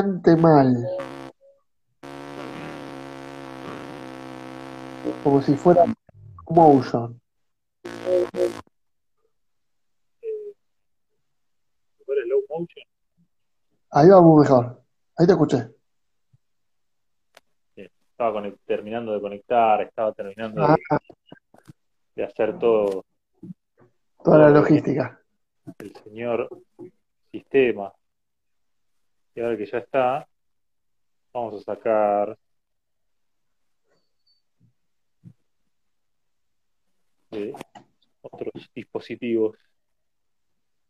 bastante mal. Como si fuera motion. Ahí vamos mejor. Ahí te escuché. Estaba terminando de conectar, estaba terminando Ah, de, de hacer todo toda la logística. el señor sistema. Y ahora que ya está, vamos a sacar de otros dispositivos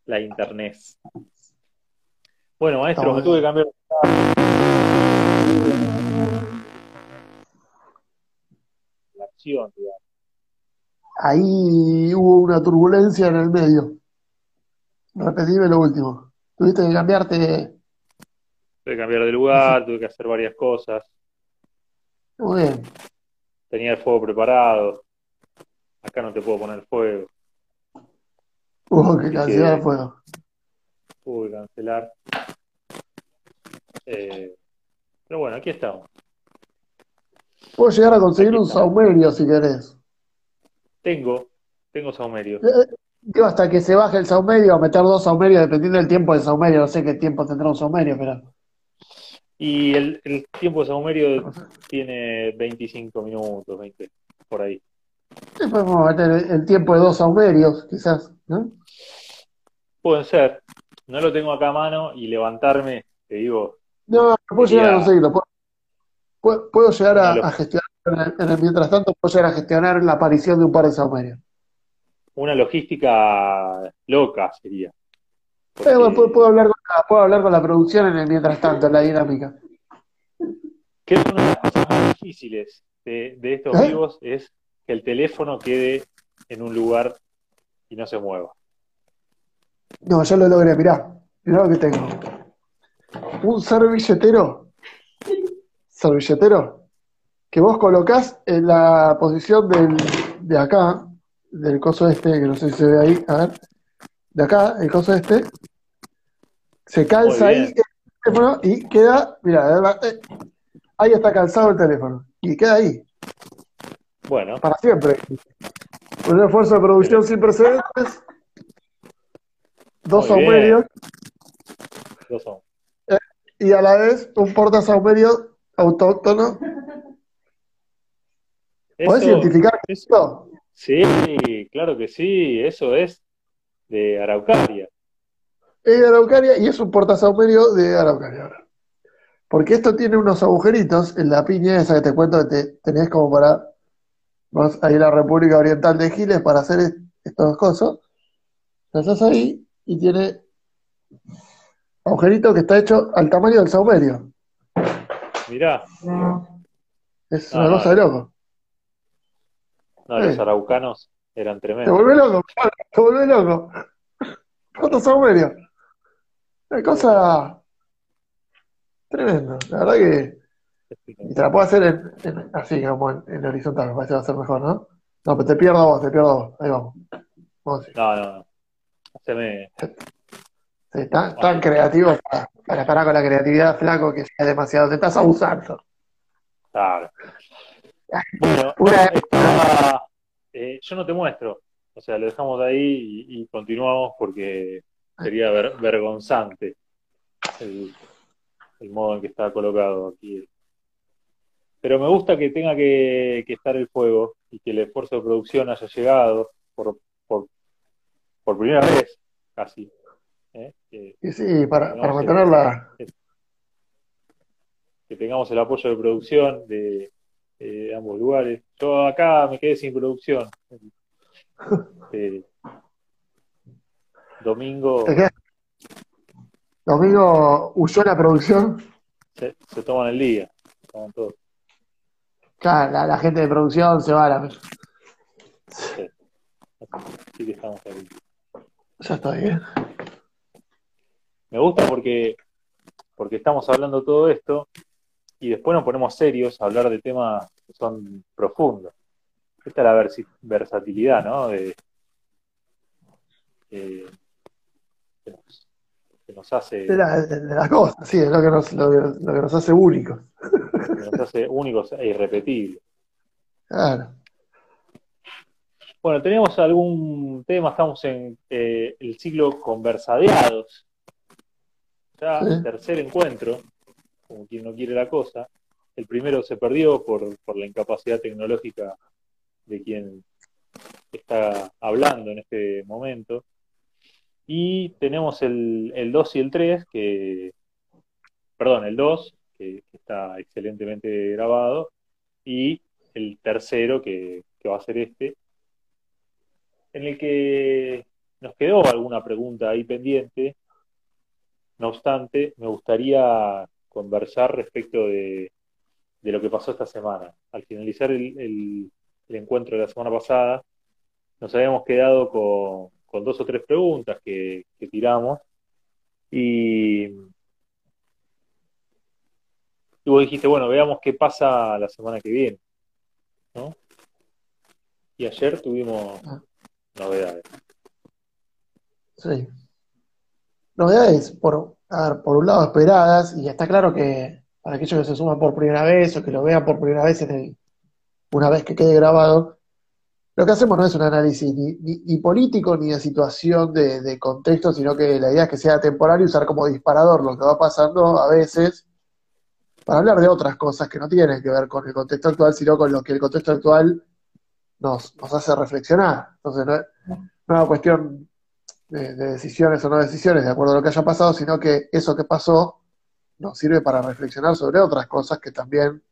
la internet. Bueno, maestro, me tuve que cambiar la acción, digamos. Ahí hubo una turbulencia en el medio. Repetime lo último. Tuviste que cambiarte. Tuve que cambiar de lugar, tuve que hacer varias cosas. Muy bien. Tenía el fuego preparado. Acá no te puedo poner fuego. Hubo que cancelar el fuego. Tuve que cancelar. Eh, pero bueno, aquí estamos. Puedo llegar a conseguir un saumerio si querés. Tengo, tengo saumerio. Eh, Digo, hasta que se baje el saumerio, meter dos saumerios, dependiendo del tiempo del saumerio. No sé qué tiempo tendrá un saumerio, pero. Y el, el tiempo de saumerio tiene 25 minutos, 20, por ahí. Sí, podemos meter el, tiempo de dos saumerios, quizás, ¿no? Pueden ser. No lo tengo acá a mano y levantarme, te digo, No, puedo llegar a conseguirlo. Puedo, puedo- llegar a, gestionar, en el, en el mientras tanto, puedo llegar a gestionar la aparición de un par de saumerios. una logística loca sería. Porque- puedo, puedo hablar con la, puedo hablar con la producción en el mientras tanto, en la dinámica. que es una de las cosas más difíciles de, de estos ¿Eh? vivos es que el teléfono quede en un lugar y no se mueva. No, ya lo logré, mirá. Mirá lo que tengo. Un servilletero. Servilletero. Que vos colocás en la posición del, de acá, del coso este, que no sé si se ve ahí, a ver. De acá, el coso este. Se calza ahí el teléfono y queda, mirá, eh, ahí está calzado el teléfono. Y queda ahí, Bueno, para siempre. Un esfuerzo de producción sin precedentes. Dos Muy bien. lo son. y a la vez un portasaumerio autóctono. ¿Podés Eso- identificar eso- esto? sí, claro que sí, eso es de Araucaria. Es de Araucaria y es un portasaumerio de Araucaria. Porque esto tiene unos agujeritos en la piña esa que te cuento que te, tenés como para. Vas a ir a la República Oriental de Giles para hacer est- estos cosas. Haces ahí y tiene agujerito que está hecho al tamaño del saumerio. Mirá, Es una cosa de loco. no, los araucanos eran Te tremendos. vuelve loco, te vuelve loco. Portasaumerio. Una cosa tremenda. La verdad que. Y te la puedo hacer en, en- así, como en, en horizontal, me parece que va a ser mejor, ¿no? No, pero te pierdo vos, te pierdo vos. Ahí vamos. No, no, no. Haceme, Sí, tan, tan creativo para, para parar con la creatividad, flaco, que es demasiado. Te estás abusando. claro. Bueno, Una- eh, yo no te muestro. O sea, lo dejamos ahí y, y continuamos porque sería ver- vergonzante el, el modo en que está colocado aquí. Pero me gusta que tenga que, que estar el fuego y que el esfuerzo de producción haya llegado por, por, por primera vez, casi. ¿eh? Que, sí, para, para sí. mantener la. que tengamos el apoyo de producción de, de ambos lugares. Yo acá me quedé sin producción. Eh, domingo. Domingo huyó la producción. se, se toman el día. Toman todo. Claro, la, la gente de producción se va a la. Sí. Así que estamos ahí. Ya está bien. me gusta porque, porque estamos hablando todo esto y después nos ponemos serios a hablar de temas que son profundos. Esta es la versatilidad, ¿no? De, que, nos, hace... De, las cosas, sí, es lo que nos, lo, que nos hace únicos. Que nos hace únicos e irrepetibles. Claro. Bueno, tenemos algún tema, estamos en eh, el ciclo conversadeados. Ya el tercer encuentro, como quien no quiere la cosa. El primero se perdió por, por la incapacidad tecnológica de quien está hablando en este momento. Y tenemos el, el 2 y el 3, que, perdón, el 2, que, está excelentemente grabado, y el tercero, que, que va a ser este, en el que nos quedó alguna pregunta ahí pendiente. No obstante, me gustaría conversar respecto de, lo que pasó esta semana. Al finalizar el, encuentro de la semana pasada, nos habíamos quedado con, dos o tres preguntas que, tiramos y, y vos dijiste, bueno, veamos qué pasa la semana que viene. ¿no? Y ayer tuvimos novedades. Sí. Novedades, por, por un lado, esperadas, y está claro que para aquellos que se suman por primera vez o que lo vean por primera vez en una vez que quede grabado, lo que hacemos no es un análisis ni, político ni de situación de, contexto, sino que la idea es que sea temporal y usar como disparador lo que va pasando a veces para hablar de otras cosas que no tienen que ver con el contexto actual, sino con lo que el contexto actual nos, hace reflexionar. Entonces, no es, una cuestión de, decisiones o no decisiones de acuerdo a lo que haya pasado, sino que eso que pasó nos sirve para reflexionar sobre otras cosas que también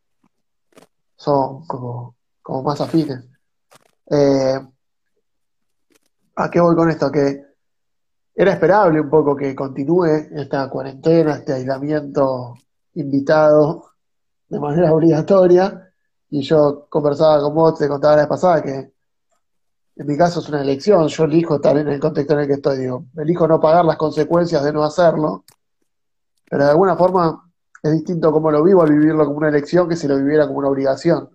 son como más afines. Eh, ¿A qué voy con esto? Que era esperable un poco que continúe esta cuarentena, este aislamiento invitado de manera obligatoria, y yo conversaba con vos, te contaba la vez pasada que en mi caso es una elección, yo elijo estar en el contexto en el que estoy, digo, elijo no pagar las consecuencias de no hacerlo, pero de alguna forma es distinto cómo lo vivo al vivirlo como una elección que si lo viviera como una obligación.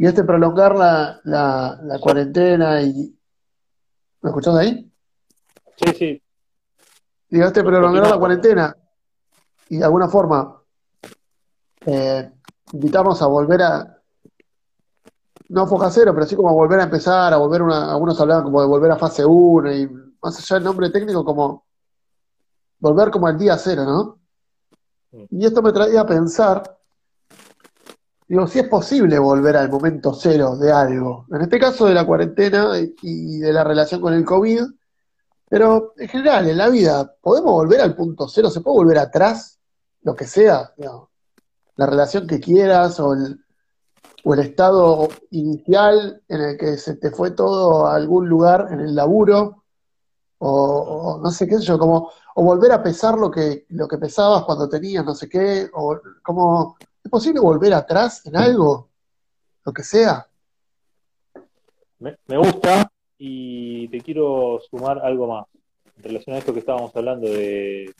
Y este prolongar la, la, cuarentena y... ¿Me escuchás ahí? Sí, sí. Digo, este prolongar la cuarentena y de alguna forma eh, invitamos a volver a, no foca cero, pero sí como a volver a empezar, a volver una, algunos hablaban como de volver a fase 1 y más allá del nombre técnico como volver como al día cero, ¿no? Y esto me traía a pensar, digo, si es posible volver al momento cero de algo, en este caso de la cuarentena y de la relación con el COVID, pero en general, en la vida, ¿podemos volver al punto cero? ¿Se puede volver atrás? Lo que sea, la relación que quieras o el, o el estado inicial en el que se te fue todo a algún lugar en el laburo, o, no sé qué sé yo, como, o volver a pesar lo que, lo que pesabas cuando tenías no sé qué, o como, ¿es posible volver atrás en algo? Lo que sea. Me, gusta y te quiero sumar algo más en relación a esto que estábamos hablando de,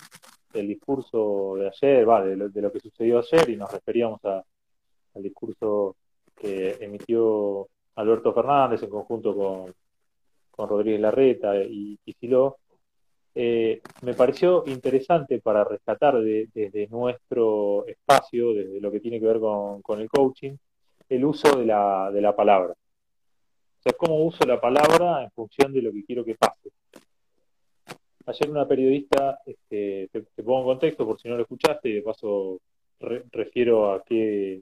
del discurso de ayer, va, de lo, que sucedió ayer y nos referíamos al discurso que emitió Alberto Fernández en conjunto con, con Rodríguez Larreta y, y eh, me pareció interesante para rescatar desde nuestro espacio, desde lo que tiene que ver con, el coaching, el uso de la, de la palabra. O sea, cómo uso la palabra en función de lo que quiero que pase. Ayer una periodista, este, te, pongo en contexto por si no lo escuchaste de paso refiero a qué,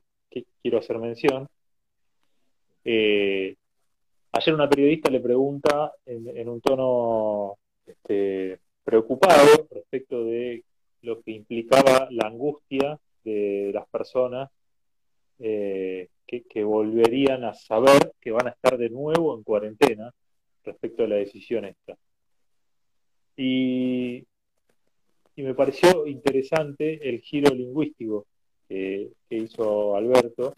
quiero hacer mención. Eh, ayer una periodista le pregunta en, un tono este, preocupado respecto de lo que implicaba la angustia de las personas eh, que, que, volverían a saber que van a estar de nuevo en cuarentena respecto a la decisión esta. Y, me pareció interesante el giro lingüístico que, hizo Alberto,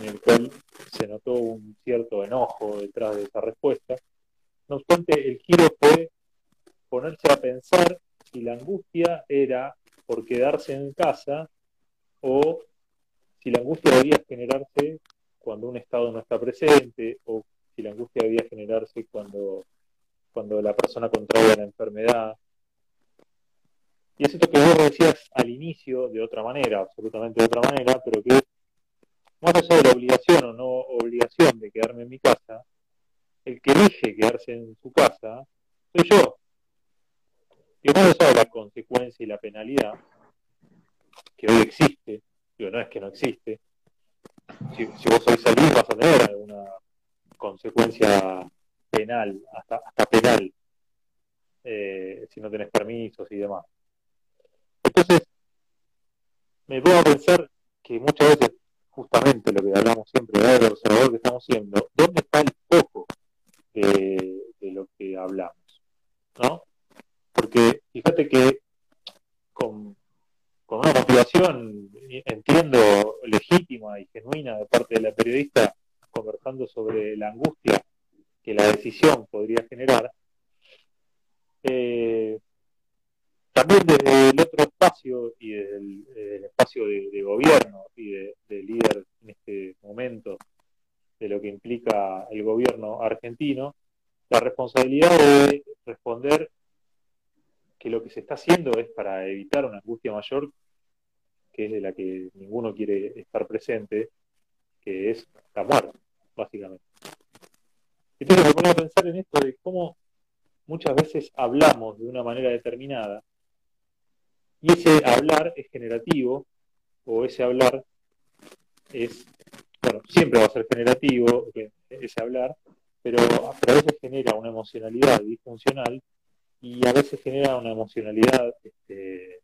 en el cual se notó un cierto enojo detrás de esa respuesta. No obstante, el giro fue ponerse a pensar si la angustia era por quedarse en casa o si la angustia debía generarse cuando un Estado no está presente o si la angustia debía generarse cuando, cuando la persona contrae la enfermedad. Y es esto que vos decías al inicio de otra manera, absolutamente de otra manera, pero que más allá de la obligación o no obligación de quedarme en mi casa, el que elige quedarse en su casa soy yo. Y más allá de la consecuencia y la penalidad, que hoy existe, digo, no es que no existe, si, vos hoy salís vas a tener alguna consecuencia penal, hasta, hasta penal, eh, si no tenés permisos y demás. Entonces, me pongo a pensar que muchas veces, justamente lo que hablamos siempre, del observador que estamos siendo, ¿dónde está el foco de, lo que hablamos? ¿No? Fíjate que con, con una motivación, entiendo, legítima y genuina de parte de la periodista, conversando sobre la angustia que la decisión podría generar, eh, también desde el otro espacio y desde el, espacio de, gobierno y de, líder en este momento de lo que implica el gobierno argentino, la responsabilidad de responder que lo que se está haciendo es para evitar una angustia mayor, que es de la que ninguno quiere estar presente, que es la muerte, básicamente. Entonces me pongo a pensar en esto de cómo muchas veces hablamos de una manera determinada y ese hablar es generativo, o ese hablar es, bueno, siempre va a ser generativo ese hablar, pero, a veces genera una emocionalidad disfuncional y a veces genera una emocionalidad este,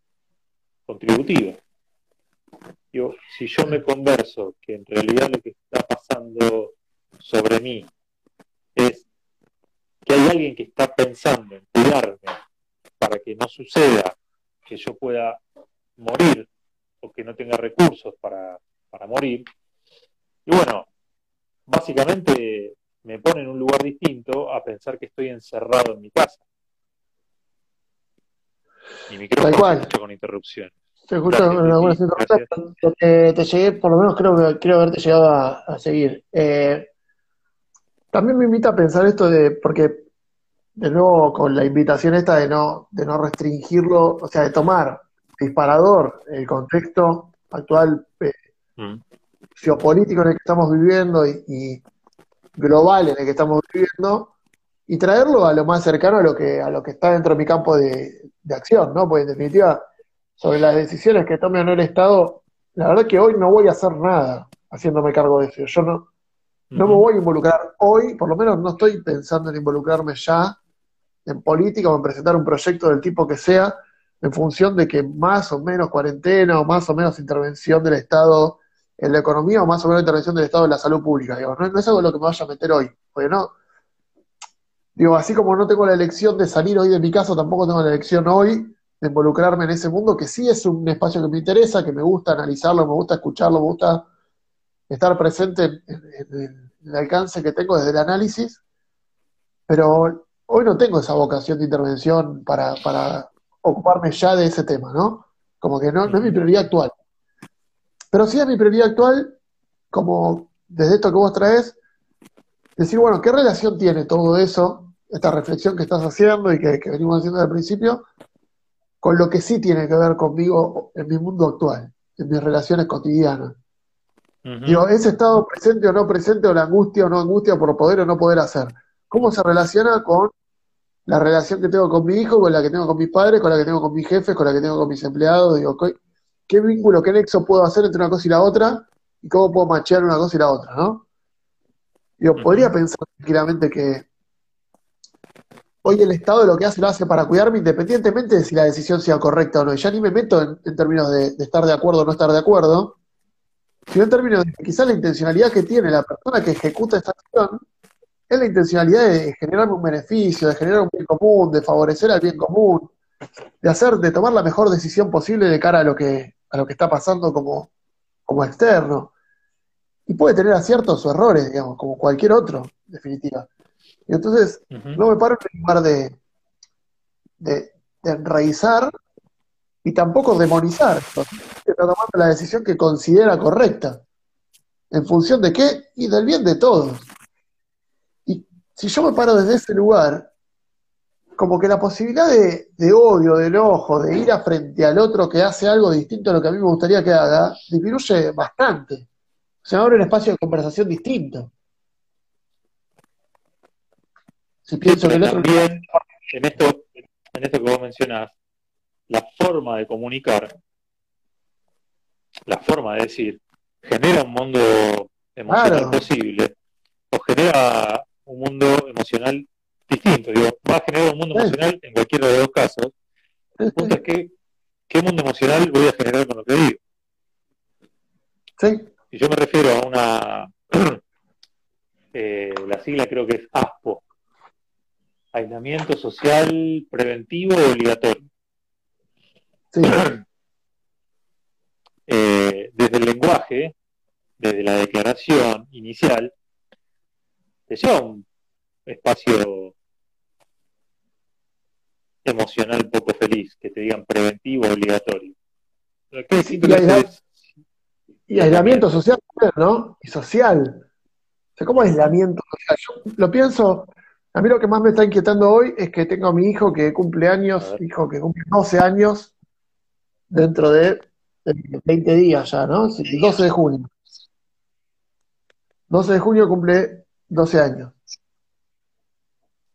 contributiva. si yo me converso que en realidad lo que está pasando sobre mí es que hay alguien que está pensando en cuidarme para que no suceda que yo pueda morir o que no tenga recursos para, morir. Y bueno, básicamente me pone en un lugar distinto a pensar que estoy encerrado en mi casa. Y micrófono escucha con interrupciones. Te con algunas interrupciones. Te, te, llegué, por lo menos creo que creo haberte llegado a, seguir. Eh, también me invita a pensar esto de, porque de nuevo con la invitación esta de no, de no restringirlo, o sea, de tomar disparador el contexto actual eh, mm. geopolítico en el que estamos viviendo y, global en el que estamos viviendo y traerlo a lo más cercano a lo que a lo que está dentro de mi campo de, acción, ¿no? Porque en definitiva, sobre las decisiones que tome o no el Estado, la verdad que hoy no voy a hacer nada haciéndome cargo de eso. Yo no, no me voy a involucrar hoy, por lo menos no estoy pensando en involucrarme ya en política o en presentar un proyecto del tipo que sea, en función de que más o menos cuarentena o más o menos intervención del Estado en la economía o más o menos intervención del Estado en la salud pública. No, es algo en lo que me vaya a meter hoy. Porque no, digo, así como no tengo la elección de salir hoy de mi casa, tampoco tengo la elección hoy de involucrarme en ese mundo, que sí es un espacio que me interesa, que me gusta analizarlo, me gusta escucharlo, me gusta estar presente en el alcance que tengo desde el análisis, pero hoy no tengo esa vocación de intervención para, ocuparme ya de ese tema, ¿no? Como que no, no es mi prioridad actual. Pero sí es mi prioridad actual, como desde esto que vos traes, decir, bueno, ¿qué relación tiene todo eso, esta reflexión que estás haciendo y que, venimos haciendo al principio, con lo que sí tiene que ver conmigo en mi mundo actual, en mis relaciones cotidianas? Digo, ese estado presente o no presente, o la angustia o no angustia por poder o no poder hacer, ¿cómo se relaciona con la relación que tengo con mi hijo, con la que tengo con mis padres, con la que tengo con mis jefes, con la que tengo con mis empleados. Digo, ¿qué, vínculo, qué nexo puedo hacer entre una cosa y la otra? Y cómo puedo machear una cosa y la otra, ¿no? Digo, podría pensar tranquilamente que hoy el Estado lo que hace lo hace para cuidarme independientemente de si la decisión sea correcta o no. Y ya ni me meto en, términos de, estar de acuerdo o no estar de acuerdo, sino en términos de quizás la intencionalidad que tiene la persona que ejecuta esta acción es la intencionalidad de generar un beneficio, de generar un bien común, de favorecer al bien común, de hacer, de tomar la mejor decisión posible de cara a lo que, a lo que está pasando como, como externo. Y puede tener aciertos o errores, digamos, como cualquier otro, en definitiva. Y entonces, no me paro en lugar de, de, de enraizar y tampoco demonizar. Está tomando la decisión que considera correcta. ¿En función de qué? Y del bien de todos. Y si yo me paro desde ese lugar, como que la posibilidad de, de, odio, de enojo, de ir a frente al otro que hace algo distinto a lo que a mí me gustaría que haga, disminuye bastante. Se abre un espacio de conversación distinto. Si pienso el otro... También, en esto, en esto que vos mencionás, la forma de comunicar, la forma de decir, genera un mundo emocional posible o genera un mundo emocional distinto. Digo, va a generar un mundo emocional en cualquiera de los dos casos. El punto es que, ¿qué mundo emocional voy a generar con lo que digo? Sí. Y yo me refiero a una, eh, la sigla creo que es ASPO, aislamiento social preventivo obligatorio. Sí. Eh, desde el lenguaje, desde la declaración inicial, te lleva un espacio emocional poco feliz, que te digan preventivo obligatorio. Y, aislamiento social, ¿no? Y social. O ¿cómo aislamiento social? Yo lo pienso, a mí lo que más me está inquietando hoy es que tengo a mi hijo que cumple años, hijo que cumple 12 años, dentro de 20 días ya, ¿no? 12 de junio. 12 de junio cumple 12 años.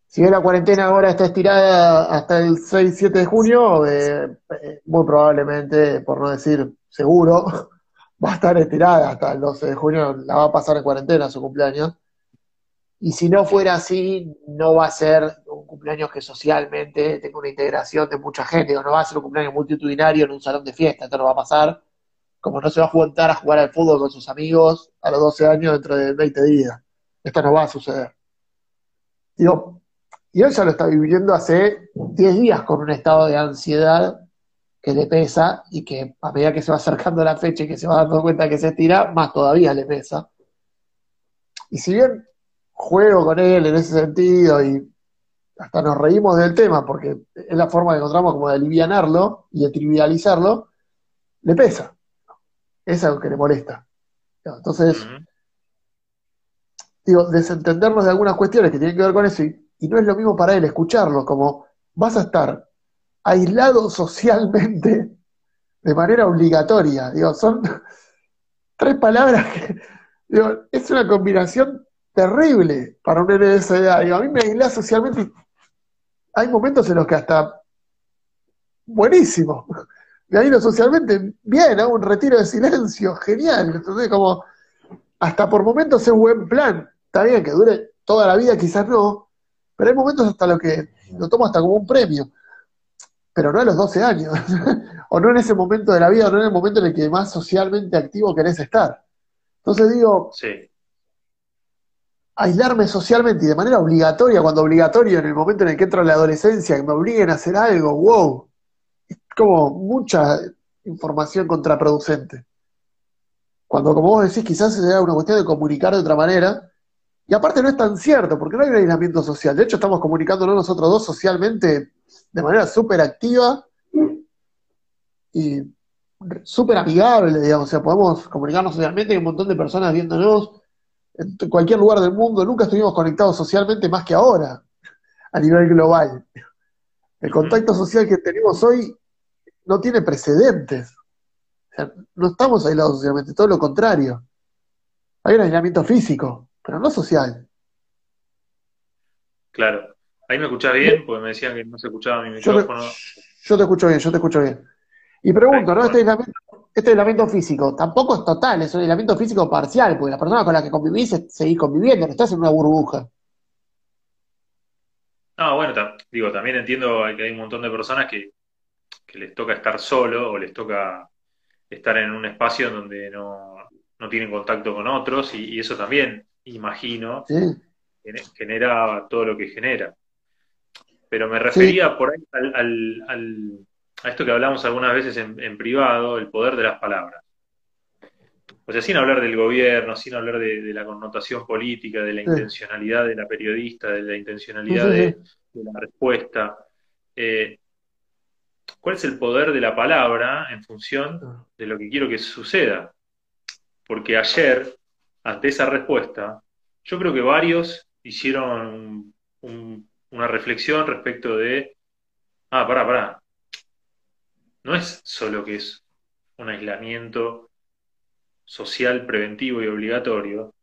Si la cuarentena ahora está estirada hasta el 6-7 de junio, eh, eh, muy probablemente, por no decir seguro, va a estar estirada hasta el 12 de junio, la va a pasar en cuarentena su cumpleaños. Y si no fuera así, no va a ser un cumpleaños que socialmente tenga una integración de mucha gente, o no va a ser un cumpleaños multitudinario en un salón de fiesta, esto no va a pasar. Como no se va a juntar a jugar al fútbol con sus amigos a los 12 años dentro de 20 días. Esto no va a suceder. Y él ya lo está viviendo hace 10 días con un estado de ansiedad que le pesa y que a medida que se va acercando la fecha y que se va dando cuenta que se estira, más todavía le pesa. Y si bien juego con él en ese sentido y hasta nos reímos del tema porque es la forma que encontramos como de alivianarlo y de trivializarlo, le pesa. Es algo que le molesta. Entonces, digo, desentendernos de algunas cuestiones que tienen que ver con eso y, no es lo mismo para él escucharlo, como vas a estar aislado socialmente de manera obligatoria. Digo, son tres palabras que, digo, es una combinación terrible para un nene de esa edad. a mí me aísla socialmente. Hay momentos en los que hasta buenísimo. Me aíslo socialmente bien, hago un retiro de silencio, genial. Entonces, como hasta por momentos es buen plan. Está bien que dure toda la vida, quizás no, pero hay momentos hasta lo que lo tomo hasta como un premio. Pero no a los 12 años, o no en ese momento de la vida, o no en el momento en el que más socialmente activo querés estar. Entonces digo, sí aislarme socialmente y de manera obligatoria, cuando obligatorio en el momento en el que entro en la adolescencia, que me obliguen a hacer algo, wow, es como mucha información contraproducente. Cuando, como vos decís, quizás sea una cuestión de comunicar de otra manera, y aparte no es tan cierto, porque no hay un aislamiento social. De hecho, estamos comunicándonos nosotros dos socialmente de manera súper activa y súper amigable, digamos. O sea, podemos comunicarnos socialmente, hay un montón de personas viéndonos, en cualquier lugar del mundo, nunca estuvimos conectados socialmente más que ahora, a nivel global. El contacto social que tenemos hoy no tiene precedentes. no estamos aislados socialmente, todo lo contrario. Hay un aislamiento físico, pero no social. Claro. Ahí me escuchás bien, porque me decían que no se escuchaba mi micrófono. Yo te, escucho bien, yo te escucho bien. Y pregunto, ¿no? Este aislamiento este aislamiento físico tampoco es total, es un aislamiento físico parcial, porque la persona con la que convivís seguís conviviendo, no estás en una burbuja. No, bueno, digo, también entiendo que hay un montón de personas que, les toca estar solo o les toca estar en un espacio donde no, tienen contacto con otros y, eso también, imagino, genera todo lo que genera. Pero me refería por ahí al a esto que hablamos algunas veces en, privado, el poder de las palabras. O sea, sin hablar del gobierno, sin hablar de, la connotación política, de la intencionalidad de la periodista, de la intencionalidad de, la respuesta. Eh, cuál es el poder de la palabra en función de lo que quiero que suceda. Porque ayer, ante esa respuesta, yo creo que varios hicieron una reflexión respecto de, ah, pará, pará, no es solo que es un aislamiento social preventivo y obligatorio,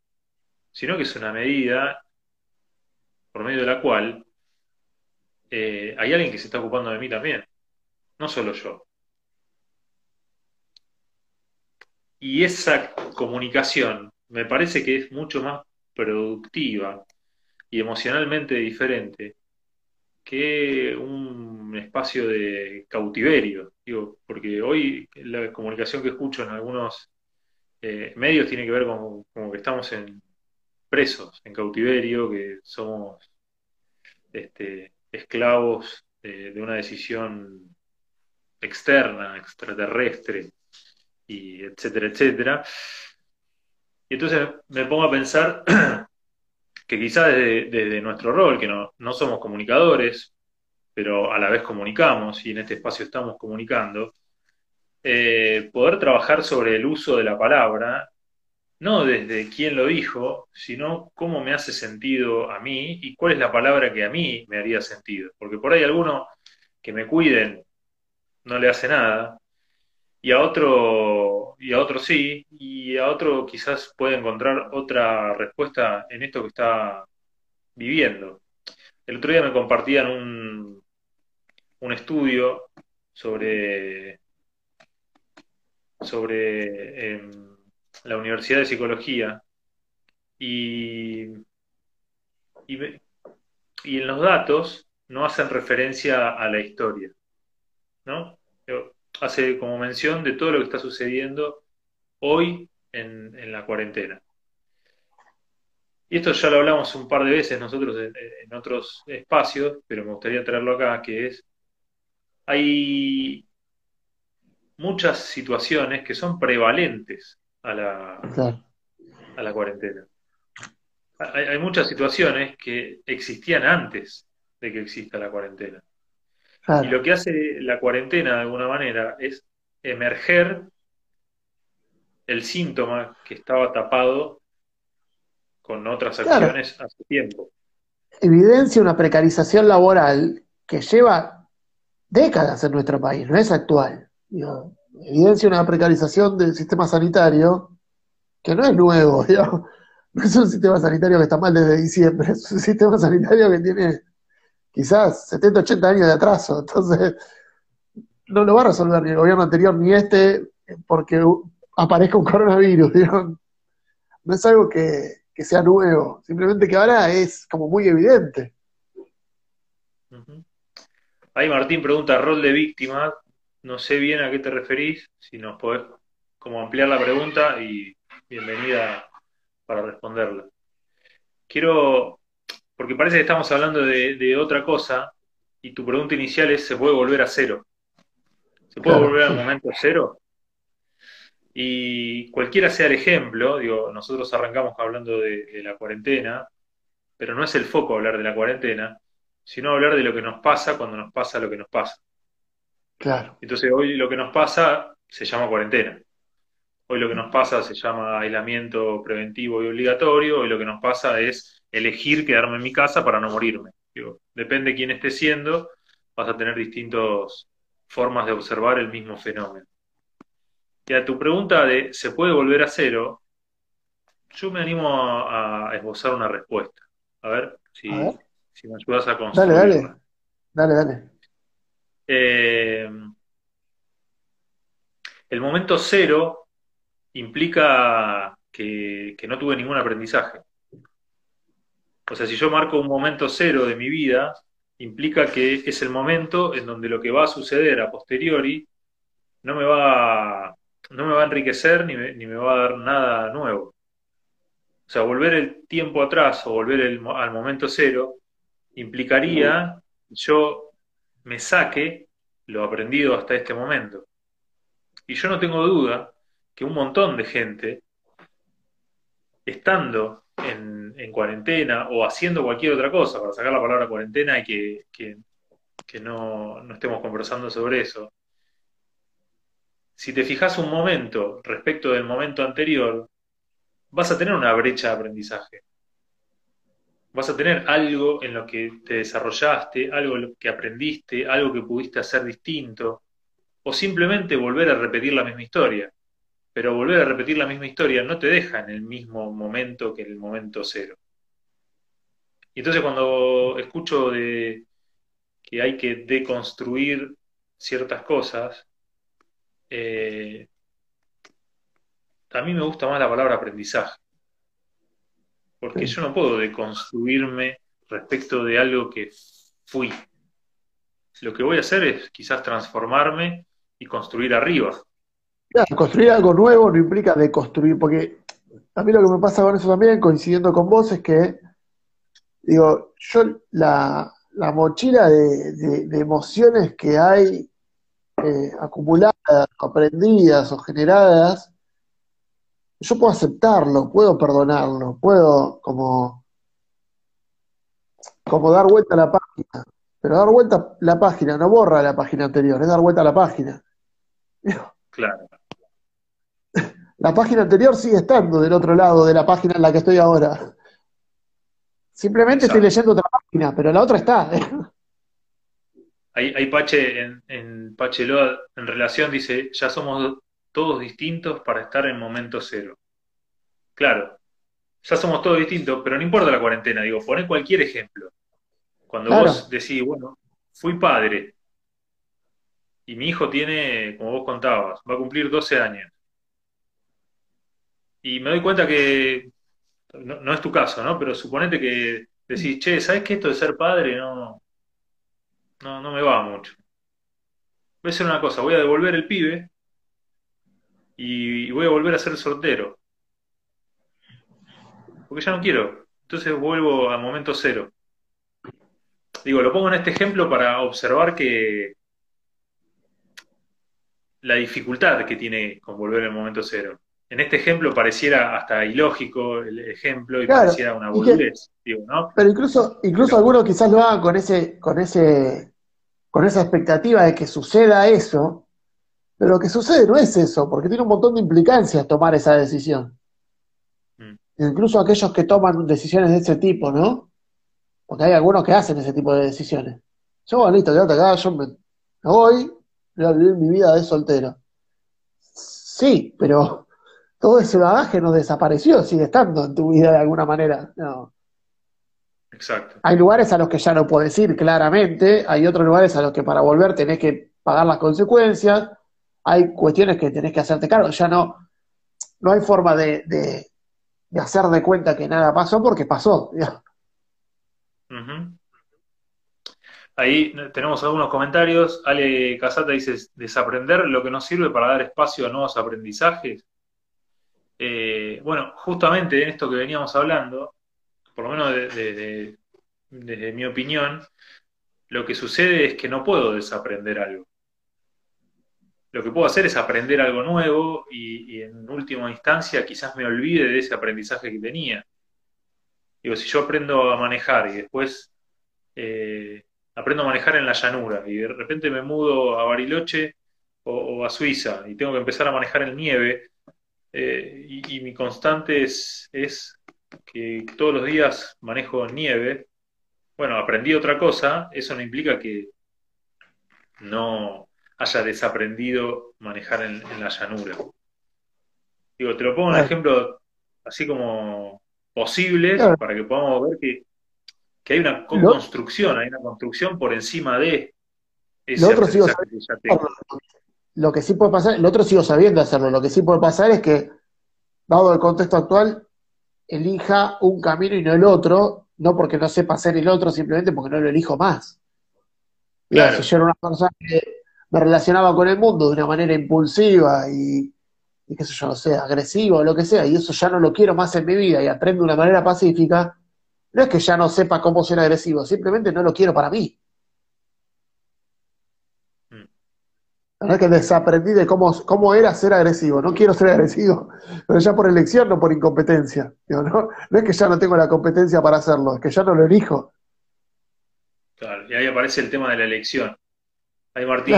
sino que es una medida por medio de la cual eh, hay alguien que se está ocupando de mí también, no solo yo. Y esa comunicación me parece que es mucho más productiva y emocionalmente diferente que un espacio de cautiverio. Digo, porque hoy la comunicación que escucho en algunos eh, medios tiene que ver con como que estamos en presos, en cautiverio, que somos este, esclavos de, una decisión externa, extraterrestre, y etcétera, etcétera. Y entonces me pongo a pensar que quizás desde, nuestro rol, que no, no, somos comunicadores, pero a la vez comunicamos y en este espacio estamos comunicando, eh, poder trabajar sobre el uso de la palabra, no desde quién lo dijo, sino cómo me hace sentido a mí y cuál es la palabra que a mí me haría sentido. Porque por ahí alguno que me cuiden no le hace nada, y a otro, y a otro sí, y a otro quizás puede encontrar otra respuesta en esto que está viviendo. El otro día me compartían un, un estudio sobre sobre em, la Universidad de Psicología y, y, en los datos no hacen referencia a la historia, ¿no? Hace como mención de todo lo que está sucediendo hoy en, la cuarentena. Y esto ya lo hablamos un par de veces nosotros en, en, otros espacios, pero me gustaría traerlo acá, que es, hay muchas situaciones que son prevalentes a la, a la cuarentena. Hay, muchas situaciones que existían antes de que exista la cuarentena. Y lo que hace la cuarentena de alguna manera es emerger el síntoma que estaba tapado con otras acciones hace tiempo. Evidencia una precarización laboral que lleva décadas en nuestro país, no es actual. Evidencia una precarización del sistema sanitario que no es nuevo, no es un sistema sanitario que está mal desde diciembre, es un sistema sanitario que tiene quizás 70, 80 años de atraso, entonces no lo va a resolver ni el gobierno anterior ni este porque aparezca un coronavirus, no es algo que, sea nuevo, simplemente que ahora es como muy evidente. Ahí Martín pregunta, rol de víctima, no sé bien a qué te referís, si nos podés como ampliar la pregunta y bienvenida para responderla. Quiero, porque parece que estamos hablando de, otra cosa y tu pregunta inicial es, ¿se puede volver a cero? ¿Se puede volver al momento cero? Y cualquiera sea el ejemplo, digo, nosotros arrancamos hablando de la cuarentena, pero no es el foco hablar de la cuarentena, sino hablar de lo que nos pasa cuando nos pasa lo que nos pasa. Claro. Entonces hoy lo que nos pasa se llama cuarentena. Hoy lo que nos pasa se llama aislamiento preventivo y obligatorio. Hoy lo que nos pasa es elegir quedarme en mi casa para no morirme. depende de quién esté siendo, vas a tener distintas formas de observar el mismo fenómeno. Y a tu pregunta de ¿se puede volver a cero? Yo me animo a, esbozar una respuesta. A ver si, me ayudas a construir. Dale, dale. Dale, dale. Eh, el momento cero implica que, no tuve ningún aprendizaje. O sea, si yo marco un momento cero de mi vida, implica que es el momento en donde lo que va a suceder a posteriori no me va, no me va a enriquecer ni me, ni me va a dar nada nuevo. O sea, volver el tiempo atrás o volver al momento cero implicaría yo me saque lo aprendido hasta este momento. Y yo no tengo duda que un montón de gente, estando en, cuarentena o haciendo cualquier otra cosa, para sacar la palabra cuarentena hay que, que no, no estemos conversando sobre eso. Si te fijas un momento respecto del momento anterior, vas a tener una brecha de aprendizaje. Vas a tener algo en lo que te desarrollaste, algo que aprendiste, algo que pudiste hacer distinto, o simplemente volver a repetir la misma historia. Pero volver a repetir la misma historia no te deja en el mismo momento que en el momento cero. Y entonces cuando escucho de que hay que deconstruir ciertas cosas, eh, a mí me gusta más la palabra aprendizaje. Porque yo no puedo deconstruirme respecto de algo que fui. Lo que voy a hacer es quizás transformarme y construir arriba. Construir algo nuevo no implica deconstruir, porque a mí lo que me pasa con eso también, coincidiendo con vos, es que, digo, yo la, mochila de, emociones que hay eh, acumuladas, aprendidas o generadas, yo puedo aceptarlo, puedo perdonarlo, puedo como, como dar vuelta a la página. Pero dar vuelta la página no borra la página anterior, es dar vuelta a la página. Claro. La página anterior sigue estando del otro lado de la página en la que estoy ahora. Simplemente estoy leyendo otra página, pero la otra está. Hay, hay Pache en, en en relación, dice, ya somos todos distintos para estar en momento cero. Claro, ya somos todos distintos, pero no importa la cuarentena, digo, pone cualquier ejemplo. Cuando vos decís, bueno, fui padre y mi hijo tiene, como vos contabas, va a cumplir 12 años. Y me doy cuenta que, no, es tu caso, ¿no? Pero suponete que decís, che, ¿sabes que esto de ser padre no, no, no me va mucho? Voy a hacer una cosa, voy a devolver el pibe y voy a volver a ser soltero. Porque ya no quiero. Entonces vuelvo al momento cero. Digo, lo pongo en este ejemplo para observar que la dificultad que tiene con volver al momento cero. En este ejemplo pareciera hasta ilógico el ejemplo y pareciera una boludez, digo, ¿no? Pero incluso, incluso algunos quizás lo hagan con ese, con ese, con esa expectativa de que suceda eso, pero lo que sucede no es eso, porque tiene un montón de implicancias tomar esa decisión. Mm. Incluso aquellos que toman decisiones de ese tipo, ¿no? Porque hay algunos que hacen ese tipo de decisiones. Yo, bueno, listo, quédate acá, yo me, voy, voy a vivir mi vida de soltero. Sí, pero todo ese bagaje no desapareció, sigue estando en tu vida de alguna manera. No. Exacto. Hay lugares a los que ya no puedes ir, claramente, hay otros lugares a los que para volver tenés que pagar las consecuencias, hay cuestiones que tenés que hacerte cargo, ya no, no hay forma de, de, hacer de cuenta que nada pasó porque pasó. Ahí tenemos algunos comentarios. Ale Casata dice, desaprender lo que nos sirve para dar espacio a nuevos aprendizajes. Eh, bueno, justamente en esto que veníamos hablando, por lo menos desde mi opinión, lo que sucede es que no puedo desaprender algo lo que puedo hacer es aprender algo nuevo y, en última instancia quizás me olvide de ese aprendizaje que tenía. Digo, si yo aprendo a manejar y después eh, aprendo a manejar en la llanura y de repente me mudo a Bariloche o, a Suiza y tengo que empezar a manejar en nieve eh, y, mi constante es, es que todos los días manejo nieve, bueno, aprendí otra cosa, eso no implica que no, haya desaprendido manejar en, la llanura. Digo, te lo pongo un ejemplo así como posible para que podamos ver que, hay una construcción, hay una construcción por encima de ese lo otro sigo que Lo que sí puede pasar, lo otro sigo sabiendo hacerlo, lo que sí puede pasar es que, dado el contexto actual, elija un camino y no el otro, no porque no sepa hacer el otro, simplemente porque no lo elijo más. Claro. si yo era una persona que me relacionaba con el mundo de una manera impulsiva y, qué sé yo, no sé, agresiva o lo que sea, y eso ya no lo quiero más en mi vida y aprendo de una manera pacífica, no es que ya no sepa cómo ser agresivo, simplemente no lo quiero para mí. No es que desaprendí de cómo, cómo era ser agresivo, no quiero ser agresivo, pero ya por elección, no por incompetencia. no, no es que ya no tengo la competencia para hacerlo, es que ya no lo elijo. Claro, y ahí aparece el tema de la elección. Ahí Martín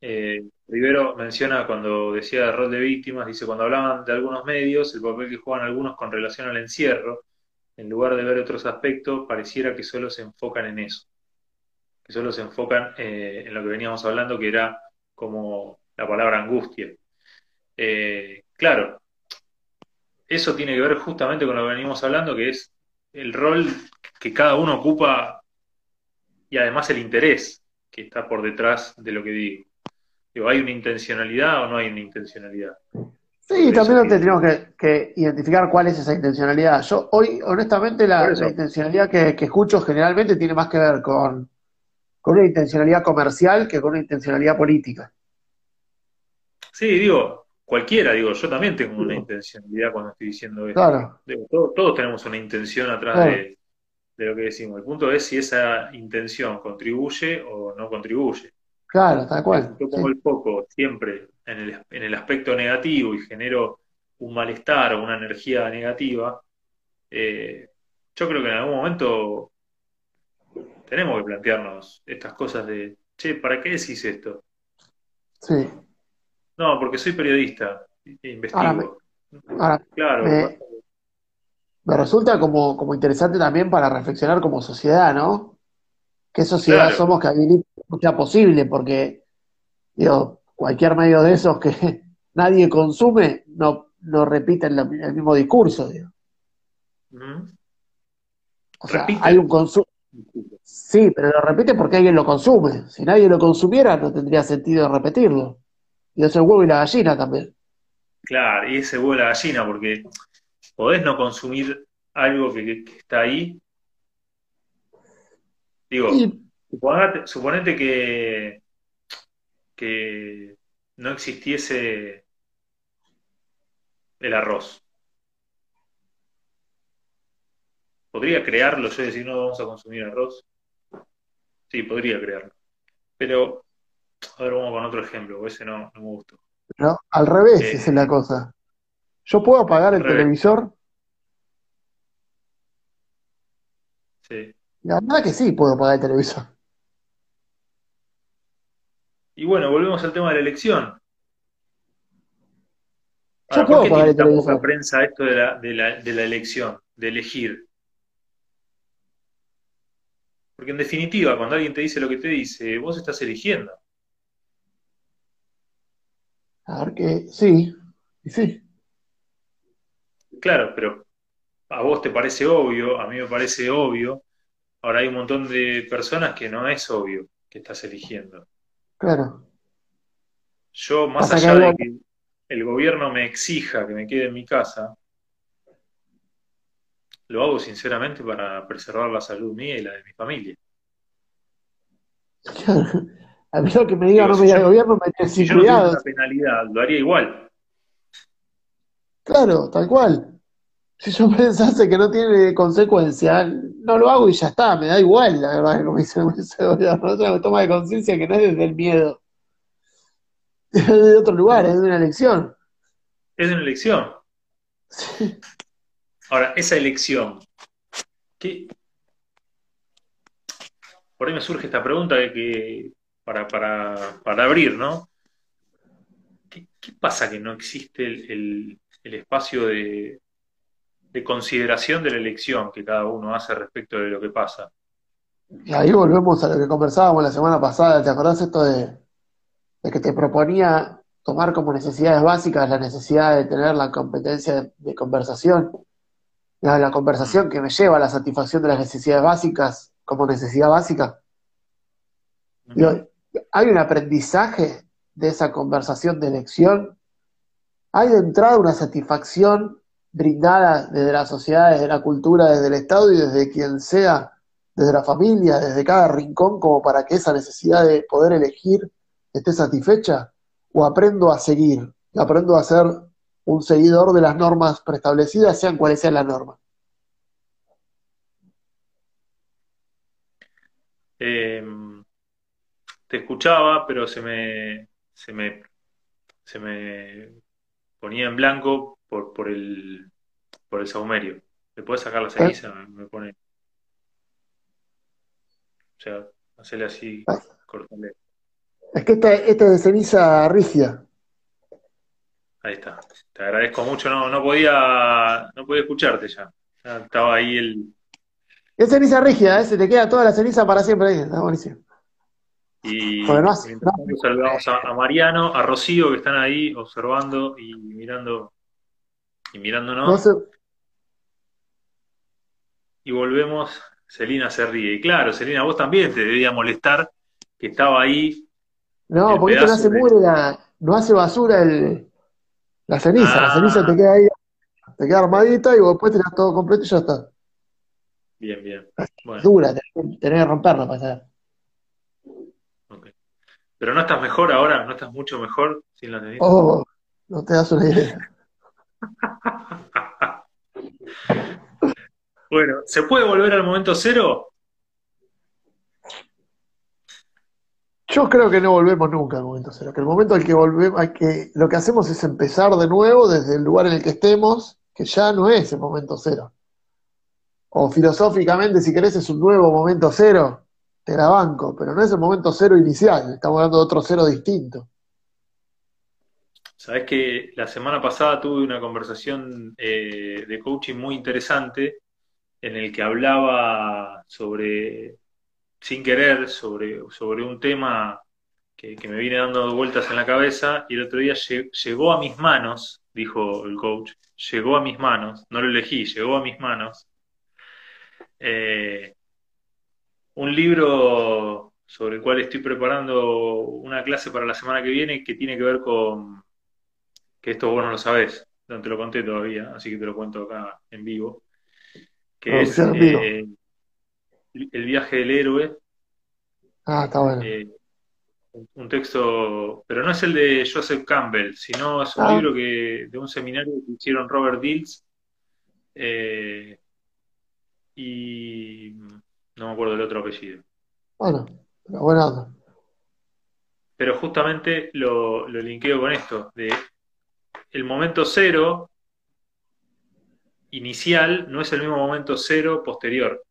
eh, Rivero menciona cuando decía de rol de víctimas, dice, cuando hablaban de algunos medios, el papel que juegan algunos con relación al encierro, en lugar de ver otros aspectos, pareciera que solo se enfocan en eso, que solo se enfocan eh, en lo que veníamos hablando, que era como la palabra angustia. Eh, claro, eso tiene que ver justamente con lo que venimos hablando, que es el rol que cada uno ocupa y además el interés que está por detrás de lo que digo. digo ¿Hay una intencionalidad o no hay una intencionalidad? Sí, también tenemos que, identificar cuál es esa intencionalidad. Yo hoy, honestamente, la, intencionalidad que, escucho generalmente tiene más que ver con, con una intencionalidad comercial que con una intencionalidad política. Sí, digo, cualquiera, digo, yo también tengo una intencionalidad cuando estoy diciendo esto. Claro. todos, tenemos una intención atrás de, de lo que decimos. El punto es si esa intención contribuye o no contribuye. Claro, tal cual. Yo pongo el foco siempre en el, en el aspecto negativo y genero un malestar o una energía negativa, eh, yo creo que en algún momento tenemos que plantearnos estas cosas de, che, ¿para qué decís esto? Sí. No, porque soy periodista e investigo. claro me resulta como, como interesante también para reflexionar como sociedad, ¿no? ¿Qué sociedad somos que no sea posible? Porque, digo, cualquier medio de esos que nadie consume no, no repite el, mismo discurso, digo. O sea, hay un consumo. Sí, pero lo repite porque alguien lo consume. Si nadie lo consumiera, no tendría sentido repetirlo. Y es el huevo y la gallina también. Claro, y ese huevo y la gallina, porque podés no consumir algo que, está ahí. Digo, suponete, que, que no existiese el arroz. ¿Podría crearlo yo decir no vamos a consumir arroz? Sí, podría crearlo. Pero, a ver, vamos con otro ejemplo, ese no, no me gustó. No, al revés, eh, esa es la cosa. ¿Yo puedo apagar el televisor? Sí. La verdad que sí puedo apagar el televisor. Y bueno, volvemos al tema de la elección. Yo puedo ¿por qué el televisor? poca prensa esto de la, de, la, de la elección, de elegir? Porque en definitiva, cuando alguien te dice lo que te dice, vos estás eligiendo. A ver que sí, sí. Claro, pero a vos te parece obvio, a mí me parece obvio. Ahora hay un montón de personas que no es obvio que estás eligiendo. Claro. Yo, más allá de que el gobierno me exija que me quede en mi casa, lo hago sinceramente para preservar la salud mía y la de mi familia. Claro. A mí lo que me diga no me diga el gobierno me tiene si yo no una penalidad, lo haría igual. Claro, tal cual. Si yo pensase que no tiene consecuencia, no lo hago y ya está, me da igual, la verdad, como dice el gobierno. me toma de conciencia que no es desde el miedo. Es de otro lugar, es de una elección. Es de una elección. Ahora, esa elección, ¿qué? Por ahí me surge esta pregunta de que, para, para, para abrir, ¿no? ¿Qué, pasa que no existe el espacio de, de consideración de la elección que cada uno hace respecto de lo que pasa. Y ahí volvemos a lo que conversábamos la semana pasada, ¿te acordás esto de, que te proponía tomar como necesidades básicas la necesidad de tener la competencia de, conversación? La, conversación que me lleva a la satisfacción de las necesidades básicas como necesidad básica. hay un aprendizaje de esa conversación de elección. Hay de entrada una satisfacción brindada desde la sociedad, desde la cultura, desde el Estado y desde quien sea, desde la familia, desde cada rincón, como para que esa necesidad de poder elegir esté satisfecha? ¿O aprendo a seguir? ¿Aprendo a ser un seguidor de las normas preestablecidas, sean cuales sean las normas? Em, te escuchaba, pero se me, se me, se me ponía en blanco por, por el por el saumerio. ¿Le puedes sacar la ceniza? Me pone. O sea, hacerle así, Ah. cortale. Es que esta, esta es de ceniza rígida. Ahí está. Te agradezco mucho. No, no podía, no podía escucharte ya. Ya estaba ahí el. Es ceniza rígida, ¿eh? Se te queda toda la ceniza para siempre ahí. Está buenísimo. Y Porque no hace- tanto saludamos a, a Mariano, a Rocío, que están ahí observando y mirando y mirándonos. No Y volvemos. Celina se ríe. Y claro, Celina, vos también te debía molestar que estaba ahí. no, porque esto no hace de- mugre, la- no hace basura el, la ceniza. La Ah. ceniza te queda ahí, te queda armadita y vos después tirás todo completo y ya está. Bien, bien. Bueno, Dura, tenés, tenés que romperla para hacer. ok. Pero no estás mejor ahora, no estás mucho mejor sin la ceniza. Oh, no te das una idea. Bueno, ¿se puede volver al momento cero? Yo creo que no volvemos nunca al momento cero, que el momento al que volvemos, lo que hacemos es empezar de nuevo desde el lugar en el que estemos, que ya no es el momento cero. O filosóficamente, si querés, es un nuevo momento cero, te la banco, pero no es el momento cero inicial, estamos hablando de otro cero distinto. Sabes que la semana pasada tuve una conversación eh, de coaching muy interesante en el que hablaba sobre, sin querer, sobre, sobre un tema que, que me viene dando vueltas en la cabeza y el otro día lle- llegó a mis manos, dijo el coach, llegó a mis manos, no lo elegí, llegó a mis manos, eh, un libro sobre el cual estoy preparando una clase para la semana que viene que tiene que ver con que esto vos no lo sabés, no te lo conté todavía, así que te lo cuento acá en vivo, que es vivo. El viaje del héroe, Ah, está bueno. eh, un texto, pero no es el de Joseph Campbell, sino es un Ah. libro que de un seminario que hicieron Robert Dills eh, y no me acuerdo el otro apellido. Bueno, pero buena onda. Pero justamente lo, lo linkeo con esto, de el momento cero inicial no es el mismo momento cero posterior.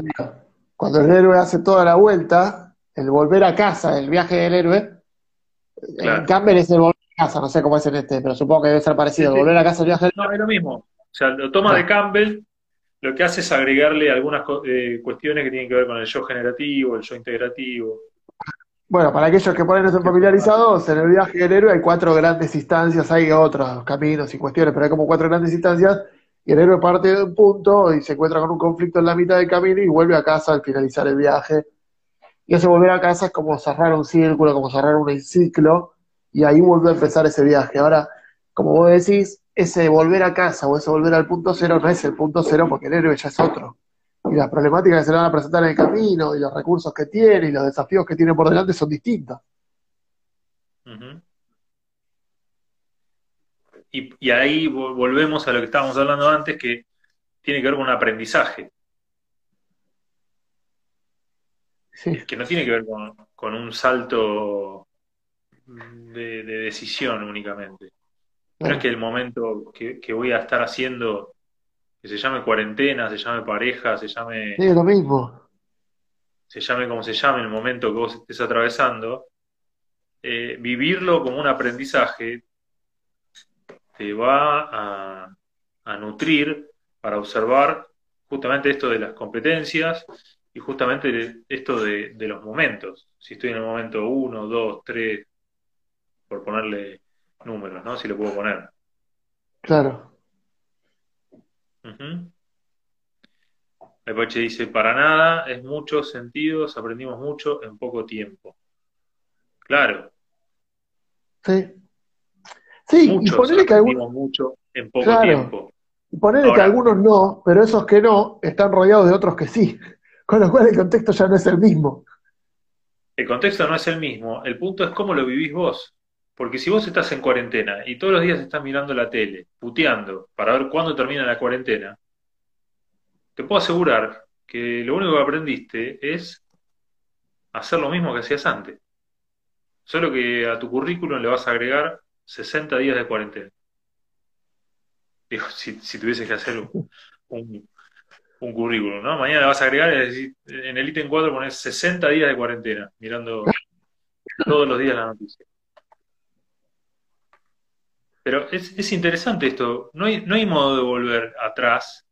Claro, cuando el héroe hace toda la vuelta, el volver a casa, el viaje del héroe, Claro. en Campbell es el volver a casa, no sé cómo es en este, pero supongo que debe ser parecido. Sí, El volver a casa, el viaje del No, es lo mismo. O sea, lo toma de Campbell, lo que hace es agregarle algunas eh, cuestiones que tienen que ver con el yo generativo, el yo integrativo. Bueno, para aquellos que por ahí no estén familiarizados, en el viaje del héroe hay cuatro grandes instancias, hay otros caminos y cuestiones, pero hay como cuatro grandes instancias, y el héroe parte de un punto y se encuentra con un conflicto en la mitad del camino y vuelve a casa al finalizar el viaje. Y ese volver a casa es como cerrar un círculo, como cerrar un ciclo, y ahí vuelve a empezar ese viaje. Ahora, como vos decís, ese volver a casa o ese volver al punto cero no es el punto cero porque el héroe ya es otro. Y las problemáticas que se le van a presentar en el camino, y los recursos que tiene, y los desafíos que tiene por delante son distintos. Y, y ahí vo- volvemos a lo que estábamos hablando antes, que tiene que ver con un aprendizaje, Sí, que no tiene que ver con, con un salto de, de decisión únicamente. No es que el momento que, que voy a estar haciendo, que se llame cuarentena, se llame pareja, se llame, Sí, lo mismo. se llame como se llame el momento que vos estés atravesando, eh, vivirlo como un aprendizaje te va a, a nutrir para observar justamente esto de las competencias y justamente esto de, de los momentos. Si estoy en el momento 1, 2, 3, por ponerle números, ¿no? Si lo puedo poner. Claro. Ujú. El Pache dice, para nada, es muchos sentidos, aprendimos mucho en poco tiempo. Claro, Sí. Sí, y muchos ponele que algunos, mucho en poco Claro. tiempo. y ponele que algunos no, pero esos que no están rodeados de otros que sí. Con lo cual el contexto ya no es el mismo. El contexto no es el mismo, el punto es cómo lo vivís vos. Porque si vos estás en cuarentena y todos los días estás mirando la tele, puteando, para ver cuándo termina la cuarentena, te puedo asegurar que lo único que aprendiste es hacer lo mismo que hacías antes. Solo que a tu currículum le vas a agregar 60 días de cuarentena. Digo, si, si tuvieses que hacer un, un- currículum, ¿no? Mañana vas a agregar, en el ítem 4 pones 60 días de cuarentena, mirando todos los días la noticia. Pero es, interesante esto, no hay, no hay modo de volver atrás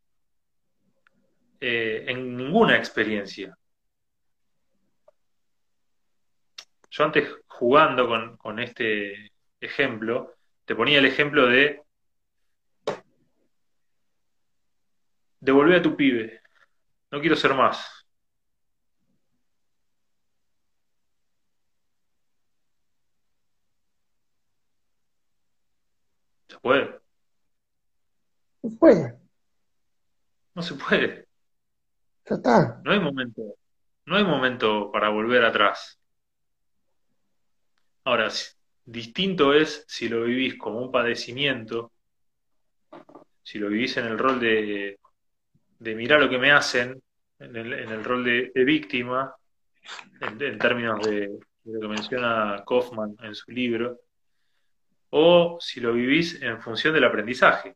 eh, en ninguna experiencia. Yo antes jugando con, con este ejemplo, te ponía el ejemplo de devolver a tu pibe. No quiero ser más. ¿Se puede? No se puede. No se puede. Ya está. No hay momento. No hay momento para volver atrás. Ahora, distinto es si lo vivís como un padecimiento, si lo vivís en el rol de, de mirar lo que me hacen, en el, rol de, víctima, en, términos de, lo que menciona Kaufman en su libro, o si lo vivís en función del aprendizaje.